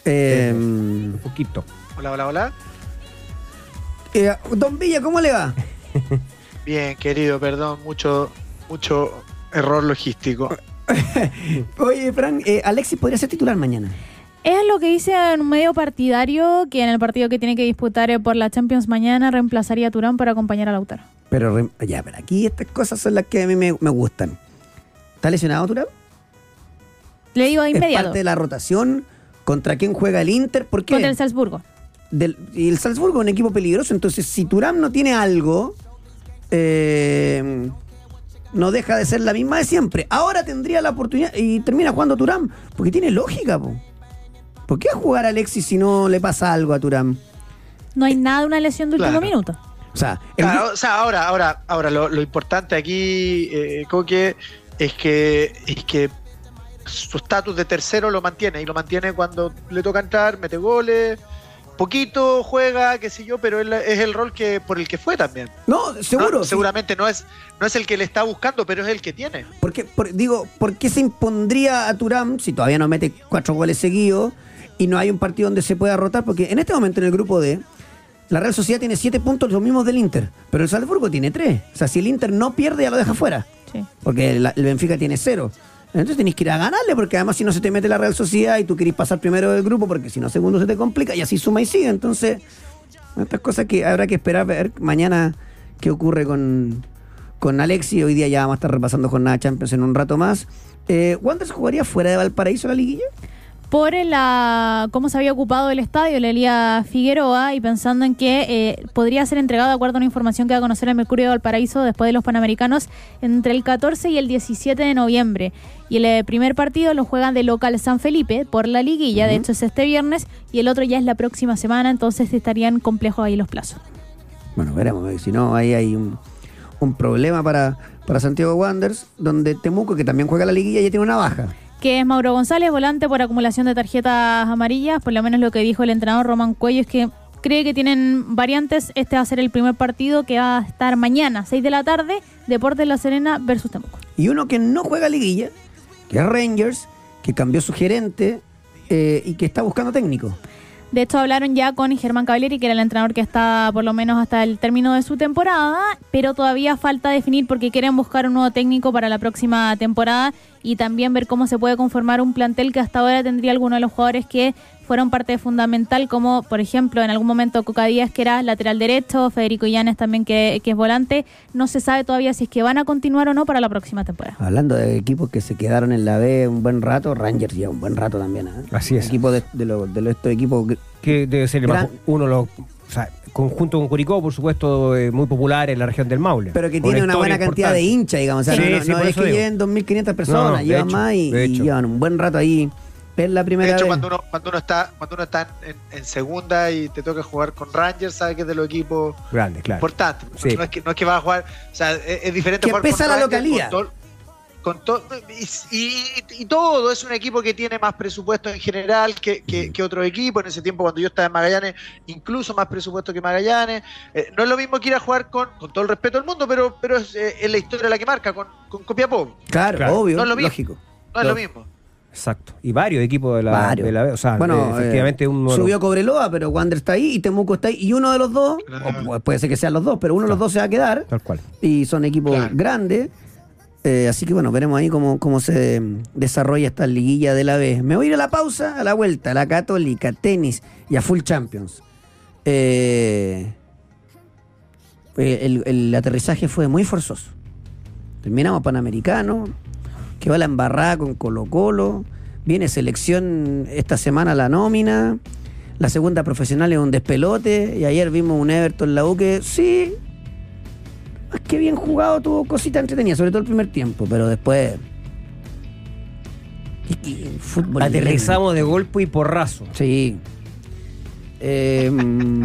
S1: Eh,
S2: Un poquito.
S6: Hola, hola, hola.
S1: eh, don Villa, ¿cómo le va? [laughs] [laughs]
S6: Bien, querido, perdón, mucho, mucho error logístico. [laughs]
S1: Oye, Fran, eh, Alexis podría ser titular mañana.
S3: Es lo que dice en un medio partidario que en el partido que tiene que disputar eh, por la Champions mañana reemplazaría a Turán para acompañar a Lautaro.
S1: Pero ya, pero aquí estas cosas son las que a mí me, me gustan. ¿Está lesionado Turán?
S3: Le digo de
S1: Es
S3: inmediato.
S1: parte de la rotación. ¿Contra quién juega el Inter? ¿Por qué?
S3: Contra el Salzburgo.
S1: Del- y el Salzburgo es un equipo peligroso. Entonces, si Turán no tiene algo, eh, no deja de ser la misma de siempre. Ahora tendría la oportunidad y termina jugando Turán. Porque tiene lógica, po. ¿Por qué jugar a Alexis si no le pasa algo a Turán?
S3: No hay nada de una lesión de último minuto.
S1: O sea, el-
S6: Claro, o sea, ahora, ahora, ahora lo, lo importante aquí, eh, Coque, es que, es que su estatus de tercero lo mantiene y lo mantiene cuando le toca entrar, mete goles, poquito juega, qué sé yo, pero él es el rol que por el que fue también.
S1: No, seguro.
S6: No,
S1: sí.
S6: seguramente no es no es el que le está buscando, pero es el que tiene.
S1: ¿Por qué- por- digo, ¿por qué se impondría a Turán si todavía no mete cuatro goles seguidos y no hay un partido donde se pueda rotar? Porque en este momento en el grupo D, la Real Sociedad tiene siete puntos, los mismos del Inter, pero el Salzburgo tiene tres. O sea, si el Inter no pierde, ya lo deja fuera.
S3: Sí.
S1: Porque la- el Benfica tiene cero. Entonces tenés que ir a ganarle, porque además si no se te mete la Real Sociedad y tú querés pasar primero del grupo, porque si no segundo se te complica y así suma y sigue. Entonces, estas cosas que habrá que esperar a ver mañana qué ocurre con, con Alexi. Hoy día ya vamos a estar repasando jornada Champions en un rato más. Eh, ¿Wanderers jugaría fuera de Valparaíso la liguilla?
S3: Por la cómo se había ocupado el estadio Lelia Figueroa y pensando en que eh, podría ser entregado de acuerdo a una información que va a conocer el Mercurio de Valparaíso después de los Panamericanos entre el 14 y el 17 de noviembre. Y el eh, primer partido lo juegan de local San Felipe por la liguilla, de hecho es este viernes, y el otro ya es la próxima semana, entonces estarían complejos ahí los plazos.
S1: Bueno, veremos. Si no, ahí hay un, un problema para, para Santiago Wanderers, donde Temuco, que también juega la liguilla, ya tiene una baja.
S3: Que es Mauro González, volante por acumulación de tarjetas amarillas. Por lo menos lo que dijo el entrenador Román Cuello es que cree que tienen variantes. Este va a ser el primer partido que va a estar mañana, 6 de la tarde, Deportes La Serena versus Temuco.
S1: Y uno que no juega liguilla, que es Rangers, que cambió su gerente eh, y que está buscando técnico.
S3: De hecho, hablaron ya con Germán Cavalieri, que era el entrenador que está por lo menos hasta el término de su temporada, pero todavía falta definir porque quieren buscar un nuevo técnico para la próxima temporada y también ver cómo se puede conformar un plantel que hasta ahora tendría algunos de los jugadores que fueron parte fundamental, como por ejemplo en algún momento Coca Díaz, que era lateral derecho, Federico Llanes también, que, que es volante. No se sabe todavía si es que van a continuar o no para la próxima temporada.
S1: Hablando de equipos que se quedaron en la B un buen rato, Rangers ya un buen rato también. ¿eh?
S2: Así es.
S1: Equipo de, de, los- de los- estos equipos que-
S2: Que debe ser
S1: Gran-
S2: uno de los. O sea, conjunto con Curicó, por supuesto, eh, muy popular en la región del Maule.
S1: pero que tiene una buena cantidad de
S2: importante.
S1: hinchas, digamos. O sea,
S2: Sí,
S1: no, no-
S2: sí,
S1: no
S2: por
S1: es que
S2: digo.
S1: lleven 2.500 personas,
S2: No, no, de
S1: llevan
S2: hecho,
S1: más y, llevan un buen rato ahí. Es la primera
S6: De hecho,
S1: vez.
S6: cuando uno, cuando uno está, cuando uno está en, en segunda y te toca jugar con Rangers, sabes que es de los equipos
S2: Grande, claro.
S6: importantes.
S2: Sí.
S6: No, es que, no es que vas a jugar, o sea, es, es diferente
S1: Que
S6: jugar
S1: pesa
S6: con
S1: la
S6: Rangers
S1: localía.
S6: Con todo, con todo- y, y- y todo, es un equipo que tiene más presupuesto en general que, que, que otro equipo. En ese tiempo, cuando yo estaba en Magallanes, incluso más presupuesto que Magallanes. Eh, no es lo mismo que ir a jugar con, con todo el respeto del mundo, pero, pero es, eh, es la historia la que marca con, con Copiapó.
S1: Claro,
S2: Claro.
S1: obvio,
S6: No es lo mismo.
S1: lógico.
S6: No es lo mismo.
S2: Exacto. Y varios equipos de la,
S1: Varios.
S2: de la B. O sea,
S1: Bueno,
S2: eh, efectivamente
S1: eh,
S2: uno
S1: subió Cobreloa, pero Wander está ahí y Temuco está ahí. Y uno de los dos,
S6: Claro.
S1: o pu- puede ser que sean los dos, pero uno de los dos se va a quedar.
S2: Tal cual.
S1: Y son equipos
S6: Claro.
S1: grandes. Eh, así que bueno, veremos ahí cómo, cómo se desarrolla esta liguilla de la B. Me voy a ir a la pausa, a la vuelta, a la Católica, tenis y a Full Champions. Eh, eh, el, aterrizaje fue muy forzoso. Terminamos Panamericano, que va la embarrada con Colo Colo. Viene selección esta semana la nómina. La segunda profesional es un despelote. Y ayer vimos un Everton la U sí, más que bien jugado, tuvo cositas entretenidas, sobre todo el primer tiempo, pero después. y- y fútbol.
S2: Aterrizamos de golpe y porrazo.
S1: Sí. Eh,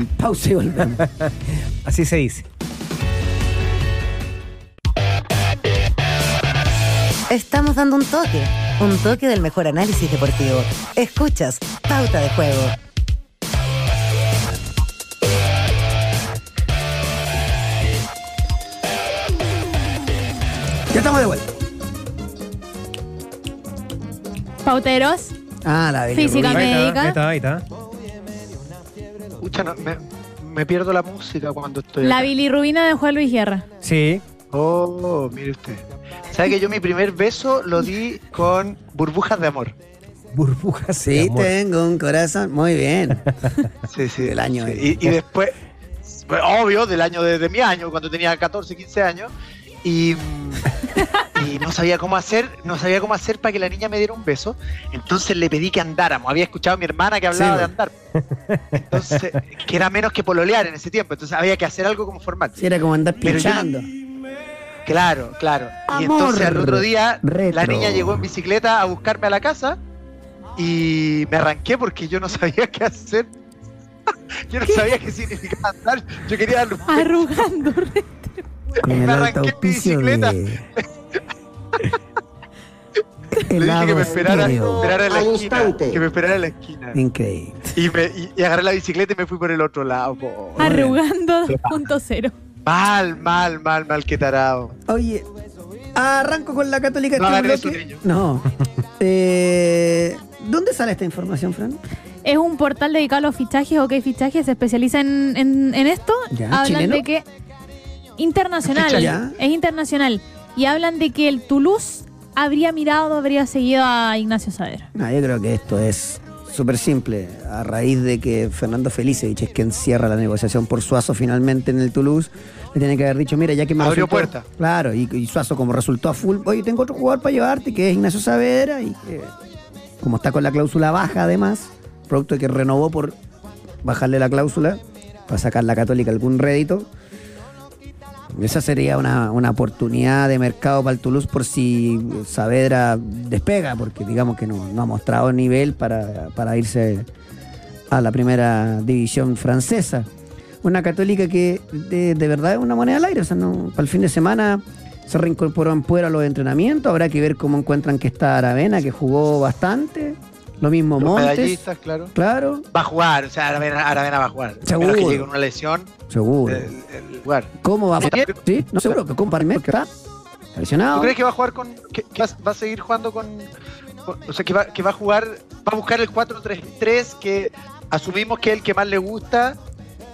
S1: [laughs] pausa y volvemos.
S2: Así se dice.
S4: Estamos dando un toque, un toque del mejor análisis deportivo. Escuchas Pauta de Juego.
S1: Ya estamos de vuelta.
S3: Pauteros,
S1: Ah, la
S3: Física
S1: bilirrubina.
S2: Ahí
S3: médica.
S2: ahí está, ahí está.
S6: Escucha, no, me, me pierdo la música cuando estoy.
S3: la
S6: acá.
S3: bilirrubina de Juan Luis Guerra.
S2: Sí.
S6: Oh, mire usted. ¿Sabe que yo mi primer beso lo di con burbujas de amor?
S2: Burbujas. de
S1: Sí,
S2: amor.
S1: tengo un corazón. Muy bien.
S6: Sí, sí.
S1: Del año,
S6: sí. Y, y después, pues, obvio, del año de, de mi año, cuando tenía 14, 15 años. Y, y no sabía cómo hacer, no sabía cómo hacer para que la niña me diera un beso. Entonces le pedí que andáramos. Había escuchado a mi hermana que hablaba
S1: Sí,
S6: de andar. Entonces, que era menos que pololear en ese tiempo. Entonces había que hacer algo como formal.
S1: Sí, era como andar pinchando.
S6: Claro, claro. Y entonces al otro día la
S1: retro.
S6: niña llegó en bicicleta a buscarme a la casa y me arranqué porque yo no sabía qué hacer. [laughs] yo no sabía qué significaba andar. Yo quería darle un [laughs] beso.
S3: Arrugando.
S1: Con el
S6: Me
S1: alto auspicio
S6: bicicleta.
S1: de [laughs]
S6: Le dije que me esperara, esperara en la esquina. Que me esperara en la esquina.
S1: Increíble.
S6: Y, me, y, y agarré la bicicleta y me fui por el otro lado. po.
S3: Arrugando 2.0.
S6: Mal, mal, mal, mal, qué tarado.
S1: Oye, arranco con la católica.
S6: No
S1: este
S6: eso, niños.
S1: No. [laughs] Eh, ¿Dónde sale esta información, Fran?
S3: Es un portal dedicado a los fichajes, OK Fichajes, se especializa en, en- en esto.
S1: Ya,
S3: hablan
S1: ¿chileno?
S3: de que. Internacional.
S1: Ya.
S3: Es internacional. Y hablan de que el Toulouse habría mirado, habría seguido a Ignacio Saavedra.
S1: No, yo creo que esto es súper simple. A raíz de que Fernando Felicevich es quien cierra la negociación por Suazo finalmente en el Toulouse, le tiene que haber dicho, mira, ya que me
S6: Abrió
S1: resultó-
S6: puerta.
S1: Claro, y, y Suazo como resultó a full, oye, tengo otro jugador para llevarte, que es Ignacio Saavedra, y que como está con la cláusula baja además, producto de que renovó por bajarle la cláusula, para sacar la católica algún rédito. Esa sería una, una oportunidad de mercado para el Toulouse por si Saavedra despega, porque digamos que no, no ha mostrado nivel para, para irse a la primera división francesa. Una católica que de, de verdad es una moneda al aire, o sea, no, para el fin de semana se reincorporó en Puebla a los entrenamientos, habrá que ver cómo encuentran que está Aravena, que jugó bastante, lo mismo
S6: Los
S1: Montes,
S6: medallistas, claro.
S1: claro,
S6: Va a jugar, o sea, Aravena, Aravena va a jugar.
S1: Seguro.
S6: Menos que llegue con una lesión,
S1: seguro.
S6: el, el lugar.
S1: ¿Cómo va a
S6: ¿Sí?
S1: Sí, no seguro que con Parmet está está lesionado.
S6: ¿Tú crees que va a jugar con. que, que va, va a seguir jugando con, con- O sea, que va, que va a jugar. Va a buscar el 4-3-3 que asumimos que es el que más le gusta.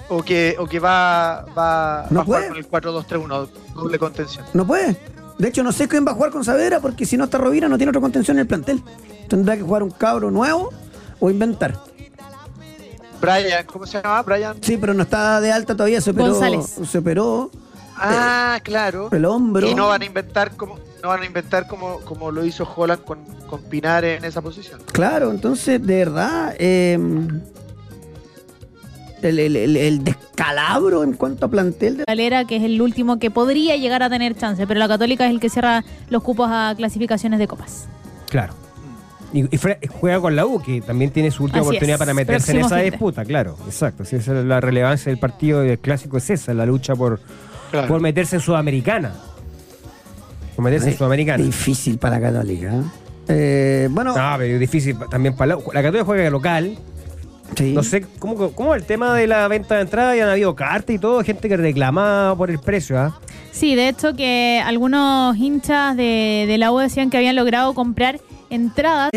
S6: O que, o que va, va,
S1: No
S6: va a jugar con el 4-2-3-1, doble contención.
S1: No puede. De hecho, no sé quién va a jugar con Saavedra porque si no está Rovira no tiene otra contención en el plantel. Tendrá que jugar un cabro nuevo o inventar.
S6: Brian, ¿cómo se llama? Brian.
S1: Sí, pero no está de alta todavía, se operó.
S3: González.
S1: Se operó
S6: Ah, claro.
S1: el hombro.
S6: Y no van a inventar como no van a inventar como, como lo hizo Holland con, con Pinar en esa posición.
S1: Claro, entonces, de verdad, eh, el, el- el- el descalabro en cuanto a plantel. de-
S3: Galera, que es el último que podría llegar a tener chance, pero la Católica es el que cierra los cupos a clasificaciones de copas.
S2: Claro. Y, juega con la U, que también tiene su última
S3: Así
S2: oportunidad
S3: es.
S2: para meterse en esa disputa, claro. Exacto. Sí, esa es la relevancia del partido del clásico es esa, la lucha por,
S6: Claro.
S2: por meterse en Sudamericana. Por meterse en Sudamericana.
S1: Difícil para la Católica. ¿eh? Eh, bueno,
S2: No, pero es difícil también para la U. La Católica juega de local.
S1: Sí.
S2: No sé cómo, cómo el tema de la venta de entrada, ya han habido cartas y todo, gente que reclamaba por el precio, ¿ah?
S3: Sí, de hecho que algunos hinchas de, de la U decían que habían logrado comprar entradas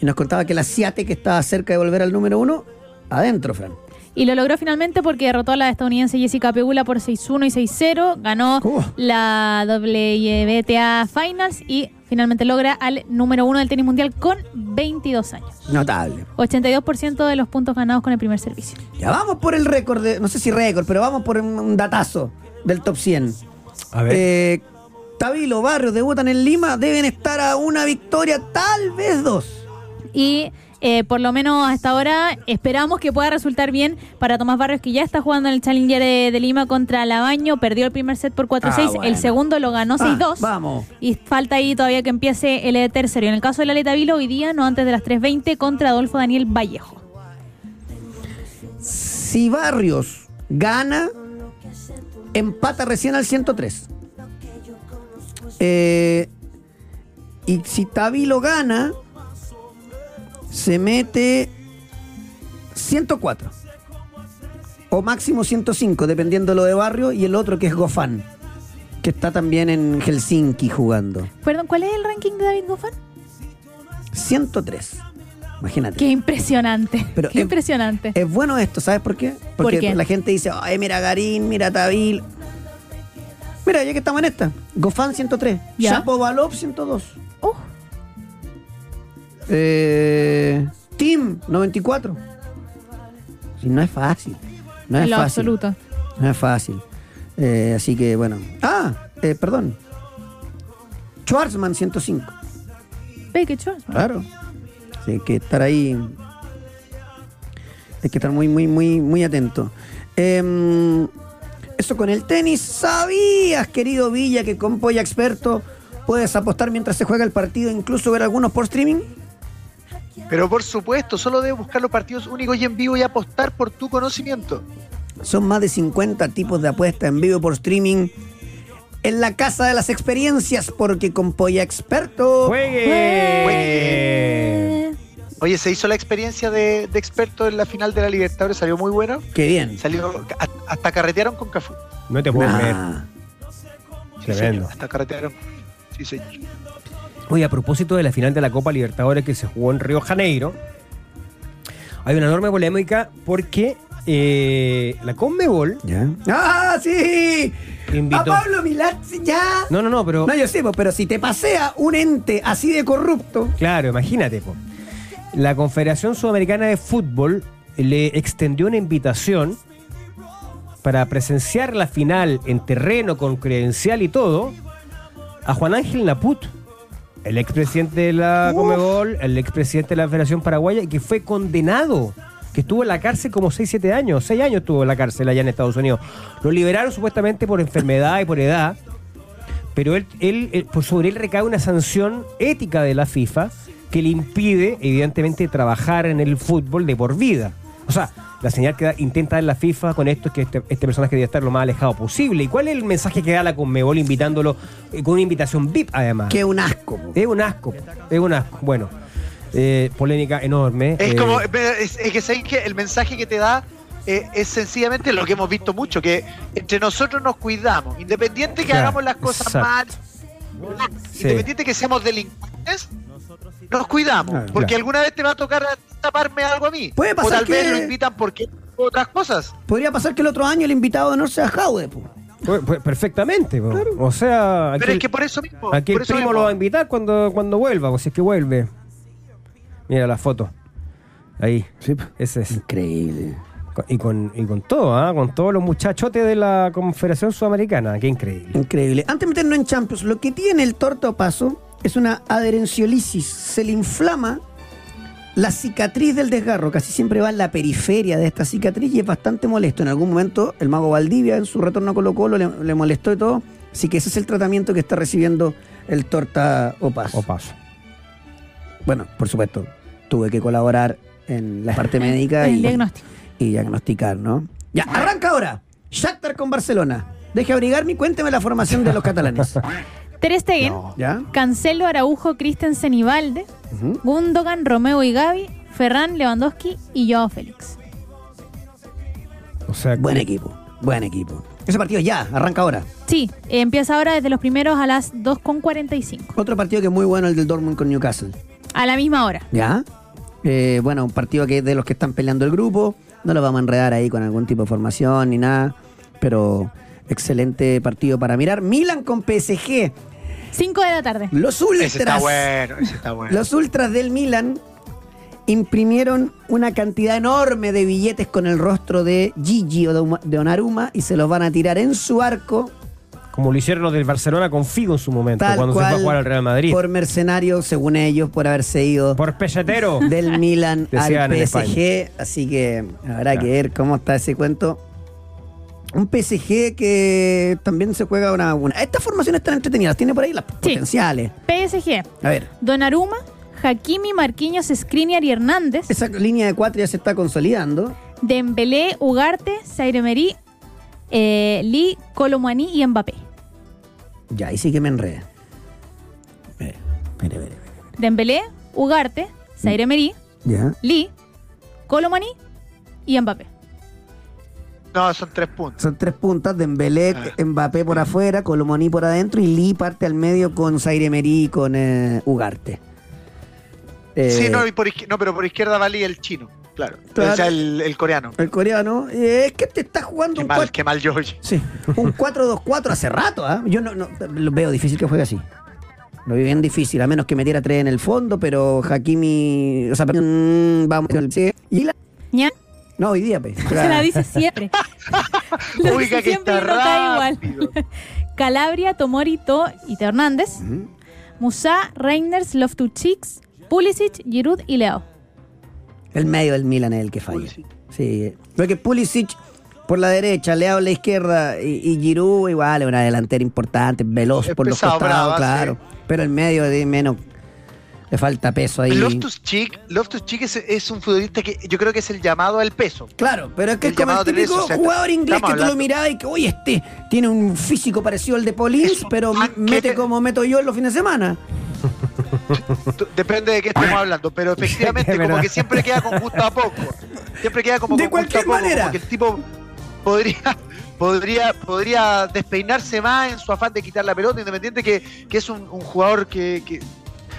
S1: Y nos contaba que la Ciate, que estaba cerca de volver al número uno, adentro, Fran.
S3: y lo logró finalmente porque derrotó a la estadounidense Jessica Pegula por 6-1 y 6-0, ganó
S1: Oh.
S3: la WTA Finals y finalmente logra al número uno del tenis mundial con 22 años.
S1: Notable.
S3: 82% de los puntos ganados con el primer servicio.
S1: Ya vamos por el récord, de- no sé si récord, pero vamos por un, un datazo del top 100.
S2: A ver.
S1: Eh, Tabilo, Barrios debutan en Lima, deben estar a una victoria, tal vez dos.
S3: Y eh, por lo menos hasta ahora esperamos que pueda resultar bien para Tomás Barrios, que ya está jugando en el Challenger de, de Lima contra Labaño. Perdió el primer set por 4-6,
S1: Ah, bueno.
S3: el segundo lo ganó
S1: Ah,
S3: 6-2.
S1: vamos.
S3: Y falta ahí todavía que empiece el eh, tercero. Y en el caso de la Leta Vilo, hoy día, no antes de las 3.20, contra Adolfo Daniel Vallejo.
S1: Si Barrios gana, empata recién al 103. Eh, y si Tabilo gana, se mete 104. O máximo 105, dependiendo lo de Barrio. Y el otro que es Gofán, que está también en Helsinki jugando.
S3: Perdón, ¿cuál es el ranking de David Goffan?
S1: 103. Imagínate.
S3: Qué impresionante.
S1: Pero
S3: Qué
S1: es-
S3: impresionante.
S1: Es bueno esto, ¿sabes por qué? Porque
S3: qué?
S1: la gente dice, ay, mira Garín, mira Tabil. Mira, ya que estamos en esta. Gofán 103.
S3: Ya.
S1: Chapo Balop 102.
S3: Oh,
S1: Eh, Tim 94. Sí, no es fácil. No es
S3: en lo
S1: fácil.
S3: absoluto.
S1: No es fácil. Eh, así que bueno. Ah, eh, perdón. Schwarzman 105.
S3: Ve qué chulo.
S1: Claro. Hay que estar ahí. Hay que estar muy, muy, muy, muy atento. Em, eso con el tenis. ¿Sabías, querido Villa, que con Polla Experto puedes apostar mientras se juega el partido, incluso ver algunos por streaming?
S6: Pero por supuesto, solo debes buscar los partidos únicos y en vivo y apostar por tu conocimiento.
S1: Son más de 50 tipos de apuestas en vivo por streaming en la casa de las experiencias, porque con Polla Experto.
S2: ¡Juegue!
S6: Oye, se hizo la experiencia de, de experto en la final de la Libertadores, salió muy bueno.
S1: Qué bien.
S6: Salió, hasta carretearon con Cafú.
S2: No te puedo creer.
S1: Ah,
S6: Sí,
S2: Tremendo.
S6: señor, hasta carretearon. Sí, señor.
S2: Oye, a propósito de la final de la Copa Libertadores que se jugó en Río Janeiro, hay una enorme polémica porque eh, la Conmebol
S1: ¿Ya? ¡Ah, sí!
S2: invitó.
S1: A Pablo Milán, sí, ya.
S2: No, no, no, pero.
S1: No, yo sé, po, pero si te pasea un ente así de corrupto.
S2: Claro, imagínate. po. La Confederación Sudamericana de Fútbol le extendió una invitación para presenciar la final en terreno con credencial y todo a Juan Ángel Naput, el expresidente de la
S1: Uf.
S2: Comebol, el expresidente de la Federación Paraguaya, que fue condenado, que estuvo en la cárcel como 6-7 años, 6 años estuvo en la cárcel allá en Estados Unidos. Lo liberaron supuestamente por enfermedad y por edad, pero él, él, él- por sobre él recae una sanción ética de la FIFA que le impide, evidentemente, trabajar en el fútbol de por vida. O sea, la señal que da- intenta dar la FIFA con esto es que este, este personaje debe estar lo más alejado posible. ¿Y cuál es el mensaje que da la Conmebol invitándolo eh, con una invitación VIP además?
S1: Qué un asco.
S2: Es un asco, es un asco. Bueno, eh, polémica enorme.
S6: Es
S2: eh,
S6: como, es, es que sabéis que el mensaje que te da eh, es sencillamente lo que hemos visto mucho, que entre nosotros nos cuidamos, independiente que
S2: Claro,
S6: hagamos las cosas
S2: exacto.
S6: mal,
S2: Sí.
S6: independiente que seamos delincuentes, nos cuidamos,
S1: Claro.
S6: porque
S2: Claro.
S6: alguna vez te va a tocar taparme algo a mí.
S1: Puede
S6: o
S1: pasar
S6: tal vez
S1: que-
S6: lo invitan porque otras cosas.
S1: Podría pasar que el otro año el invitado honor sea Jaude.
S2: Pues- pues perfectamente. po. O sea, aquí,
S6: Pero es que por eso mismo.
S2: aquí
S6: por
S2: el
S6: eso
S2: primo
S6: mismo.
S2: lo va a invitar cuando, cuando vuelva, o si es que vuelve. Mira la foto. Ahí. Ese es.
S1: Increíble.
S2: Y con, y con todo, ¿ah? con todos los muchachotes de la Confederación Sudamericana. Qué increíble.
S1: Increíble. Antes de meternos en Champions, lo que tiene el tortopaso es una adherenciolisis. Se le inflama la cicatriz del desgarro. Casi siempre va en la periferia de esta cicatriz y es bastante molesto. En algún momento el mago Valdivia en su retorno a Colo Colo le, le molestó y todo. Así que ese es el tratamiento que está recibiendo el torta opaso.
S2: O paso.
S1: Bueno, por supuesto, tuve que colaborar en la parte médica
S3: El
S1: y,
S3: diagnóstico.
S1: y diagnosticar, ¿no? Ya, arranca ahora. Shakhtar con Barcelona. Deje abrigarme y cuénteme la formación de los catalanes. [laughs]
S3: Ter Stegen,
S1: ¿Ya?
S3: Cancelo, Araujo, Christensen y Valde. Gundogan, Romeo y Gaby, Ferran, Lewandowski y Joao Félix.
S2: O sea,
S1: Buen equipo, buen equipo. Ese partido ya, arranca ahora.
S3: Sí, eh, empieza ahora desde los primeros a las 2.45.
S1: Otro partido que es muy bueno, el del Dortmund con Newcastle.
S3: A la misma hora.
S1: ¿Ya? Eh, bueno, un partido que es de los que están peleando el grupo. No lo vamos a enredar ahí con algún tipo de formación ni nada. Pero excelente partido para mirar. Milan con PSG.
S3: 5 de la tarde.
S1: Los
S6: Ese está
S1: ultras.
S6: bueno, ese está bueno.
S1: Los ultras del Milan imprimieron una cantidad enorme de billetes con el rostro de Gigi o de Uma- de Onaruma y se los van a tirar en su arco
S2: como lo hicieron los del Barcelona con Figo en su momento,
S1: tal
S2: cuando se fue a jugar al Real Madrid.
S1: por mercenarios según ellos por haberse ido
S2: Por pesetero.
S1: del Milan [laughs] al PSG así que habrá
S2: Claro.
S1: que ver cómo está ese cuento un PSG que también se juega una, una- estas formaciones están entretenidas tiene por ahí las potenciales.
S3: PSG,
S1: a ver.
S3: Donnarumma, Hakimi, Marquinhos, Skriniar y Hernández,
S1: esa línea de cuatro ya se está consolidando.
S3: Dembélé, Ugarte, Zaire eh, Lee, Colomani y Mbappé.
S1: ya ahí sí que me enredé. Espere, espere, espere.
S3: Dembélé, Ugarte, Zaire
S1: ya.
S3: Lee, Colomani y Mbappé.
S6: No, son tres puntos.
S1: Son tres puntas, Dembélé,
S6: Ah.
S1: Mbappé por afuera, Colomoni por adentro y Lee parte al medio con Zaire Emery y con eh, Ugarte. Eh,
S6: Sí, no, y por no, pero por izquierda valía el chino, claro.
S1: Claro.
S6: O sea, el, el coreano.
S1: El coreano, eh, es que te está jugando
S6: Qué
S1: un,
S6: mal,
S1: cuatro-
S6: qué mal George.
S1: sí, un [laughs] 4-2-4 hace rato, ¿ah? Yo no, no- lo veo difícil que juegue así. Lo veo bien difícil, a menos que metiera tres en el fondo, pero Hakimi, o sea, vamos, sí. y la,
S3: ¿Ya?
S1: No, hoy día, pues.
S3: Se la dice siempre. [laughs] Lo dice
S6: que
S3: siempre
S6: está
S3: y no cae igual. [laughs] Calabria, Tomori, To y Teo Hernández. Musa, Reiners, Loftus-Cheeks, Pulisic, Giroud y Leo.
S1: El medio del Milan es el que falla.
S6: Pulisic.
S1: Sí. Porque Pulisic por la derecha, Leao a la izquierda y, y Giroud igual es una delantera importante, veloz
S6: Es
S1: por los costados,
S6: brava,
S1: claro.
S6: sí.
S1: Pero el medio de menos Le falta peso ahí.
S6: Loftus Cheek, Loftus Cheek es, es un futbolista que yo creo que es el llamado al peso.
S1: Claro, pero es que
S6: El
S1: es como el típico
S6: Teresa, o sea,
S1: jugador inglés que tú lo mirás y que, oye, este tiene un físico parecido al de
S6: un
S1: pero mete como meto yo en los fines de semana. [laughs]
S6: Depende de qué estemos hablando, pero efectivamente, [laughs] como que siempre queda con gusto a poco. Siempre queda como
S1: De
S6: con gusto a
S1: cualquier
S6: poco,
S1: manera.
S6: Como que el tipo podría, [laughs] podría, podría despeinarse más en su afán de quitar la pelota, independiente que, que es un, un jugador que, que-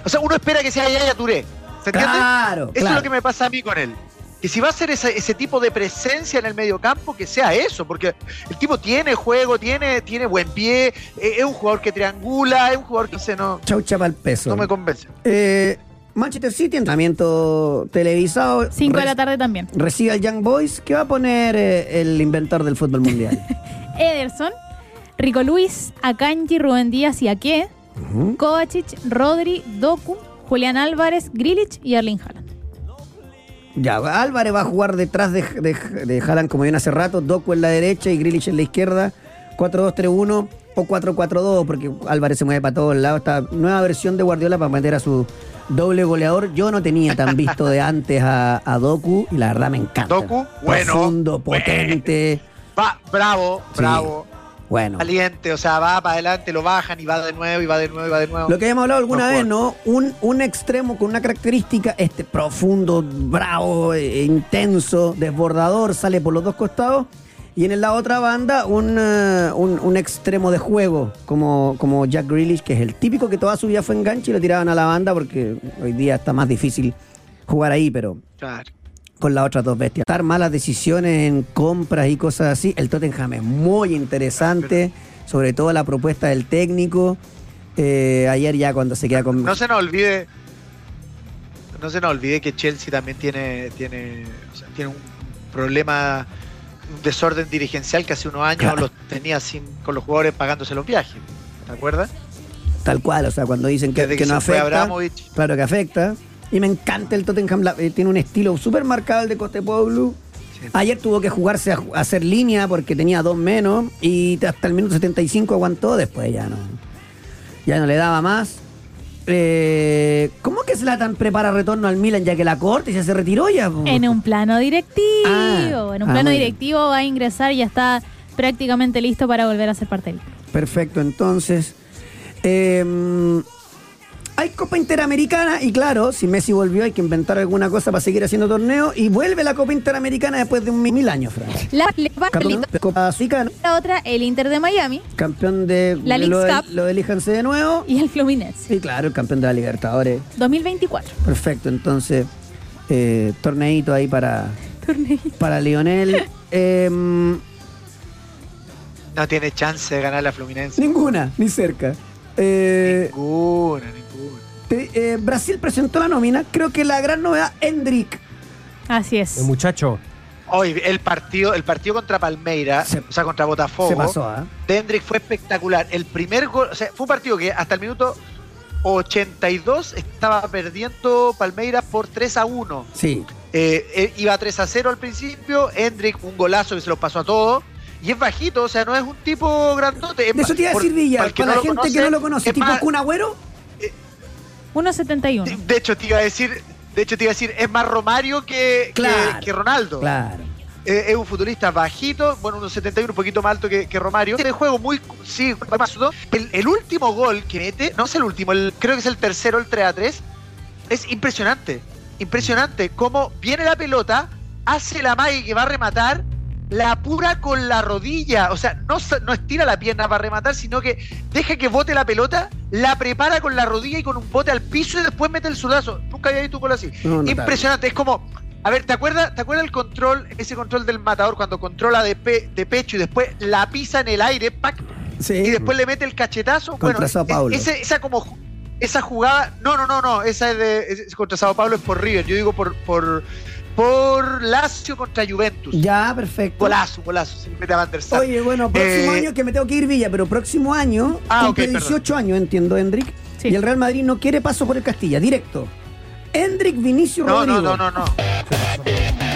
S6: O sea, uno espera que sea Yaya Touré. ¿Se entiende?
S1: Claro,
S6: Eso es lo que me pasa a mí con él. Que si va a ser ese, ese tipo de presencia en el mediocampo, que sea eso, porque el tipo tiene juego, tiene, tiene buen pie, eh, es un jugador que triangula, es un jugador que sé, no,
S1: Chau chapa el peso.
S6: no me convence.
S1: Eh, Manchester City, entrenamiento televisado.
S3: 5 de la tarde también.
S1: Recibe al Young Boys. ¿Qué va a poner eh, el inventor del fútbol mundial? [laughs]
S3: Ederson, Rico Luis, Akanji, Rubén Díaz y
S1: Ujú.
S3: Kovacic, Rodri, Doku, Julián Álvarez, Grilich y Erling Haaland.
S1: Ya, Álvarez va a jugar detrás de, de, de Haaland como viene hace rato, Doku en la derecha y Grilich en la izquierda, 4-2-3-1 o 4-4-2, porque Álvarez se mueve para todos lados. Esta nueva versión de Guardiola para meter a su doble goleador. Yo no tenía tan visto de antes a, a Doku y la verdad me encanta.
S6: Doku, bueno,
S1: Profundo,
S6: bueno.
S1: potente.
S6: Va, bravo,
S1: Sí. Bueno.
S6: valiente, o sea, va para adelante, lo bajan y va de nuevo, y va de nuevo, y va de nuevo.
S1: Lo que habíamos hablado alguna
S6: No
S1: vez, ¿no? Un, un extremo con una característica, este profundo, bravo, eh, intenso, desbordador, sale por los dos costados. Y en la otra banda, un, eh, un, un extremo de juego, como, como Jack Grealish, que es el típico que toda su vida fue enganche y lo tiraban a la banda porque hoy día está más difícil jugar ahí, pero
S6: Claro.
S1: Con las otras dos bestias. Dar malas decisiones en compras y cosas así. El Tottenham es muy interesante, sobre todo la propuesta del técnico. Eh, ayer ya cuando se queda con...
S6: No se nos olvide, no se nos olvide que Chelsea también tiene, tiene, o sea, tiene un problema, un desorden dirigencial que hace unos años los tenía sin, con los jugadores pagándose los viajes. ¿Te acuerdas?
S1: Tal cual, o sea, cuando dicen que,
S6: Desde
S1: que
S6: que
S1: no afecta,
S6: Abramovich.
S1: claro que afecta. Y me encanta el Tottenham, la- eh, tiene un estilo súper marcado el de Costepoğlu.
S6: Sí.
S1: Ayer tuvo que jugarse a, hacer línea porque tenía dos menos y hasta el minuto 75 aguantó, después ya no, ya no le daba más. Eh, ¿Cómo que Zlatan prepara retorno al Milan ya que la corte ya se retiró ya?
S3: En un plano directivo.
S1: Ah,
S3: en un
S1: ah,
S3: plano directivo va a ingresar y ya está prácticamente listo para volver a ser parte del.
S1: Perfecto, entonces. eh, hay Copa Interamericana y claro, si Messi volvió hay que inventar alguna cosa para seguir haciendo torneo y vuelve la Copa Interamericana después de un mil años, Fran.
S3: La,
S1: de Copa Suica,
S3: la otra, el Inter de Miami
S1: campeón de,
S3: La
S1: de lo,
S3: Cup.
S1: lo de Elíjanse de nuevo.
S3: y el Fluminense.
S1: Y claro, el campeón de la Libertadores.
S3: 2024.
S1: Perfecto, entonces, eh, torneito ahí para,
S3: Torneito.
S1: para Lionel. [laughs] Em,
S6: No tiene chance de ganar la Fluminense.
S1: ninguna, ni cerca. Eh,
S6: Ninguna, ninguna.
S1: te- eh, Brasil presentó la nómina. Creo que la gran novedad, Hendrik.
S3: Así es.
S2: El muchacho.
S6: Hoy, el partido, el partido contra Palmeira,
S1: Se-
S6: o sea, contra Botafogo,
S1: Se pasó, ¿ah?
S6: Dendrick fue espectacular. El primer gol, o sea, fue un partido que hasta el minuto 82 estaba perdiendo Palmeiras por 3 a 1.
S1: Sí.
S6: Eh, eh, iba 3 a 0 al principio, Hendrick un golazo que se los pasó a todos. Y es bajito, o sea, no es un tipo grandote. es
S1: De eso te iba a decir Villa,
S6: para no
S1: la gente
S6: conoce,
S1: que no lo conoce,
S6: es
S1: tipo
S6: más-
S1: Kun Agüero.
S3: 1.71.
S6: de hecho, te iba a decir, de hecho te iba a decir, es más Romario que,
S1: Claro,
S6: que Ronaldo.
S1: Claro.
S6: Eh, es un futbolista bajito, bueno, unos 71, un poquito más alto que, que Romario. Tiene juego muy. Sí, más el, el último gol que mete, no es el último, el, creo que es el tercero, el 3 a 3. Es impresionante. Impresionante. Cómo viene la pelota, hace la magia que va a rematar, la apura con la rodilla. O sea, no, no estira la pierna para rematar, sino que deja que bote la pelota, la prepara con la rodilla y con un bote al piso y después mete el sudazo. Nunca había visto un gol así.
S1: No.
S6: Impresionante. Es como. A ver, ¿te acuerdas, ¿te acuerdas el control, ese control del matador cuando controla de, pe- de pecho y después la pisa en el aire, ¡pac!
S1: Sí.
S6: y después le mete el cachetazo?
S1: Contra
S6: bueno,
S1: Paulo.
S6: ese- esa como esa jugada, no, no, no, no, esa es de es- contra Sao Paulo es por River, yo digo por por por Lazio contra Juventus.
S1: Ya, perfecto.
S6: Golazo, golazo, se le mete a Van der Sar.
S1: Oye, bueno, próximo
S6: Eh,
S1: año que me tengo que ir Villa, pero próximo año
S6: Ah,
S1: cumple
S6: ok, perdón.
S1: 18 años, entiendo, Hendrik.
S3: Sí.
S1: Y el Real Madrid no quiere paso por el Castilla, directo. Hendrik Vinicio
S6: no,
S1: Rodrigo.
S6: no, no, no, no.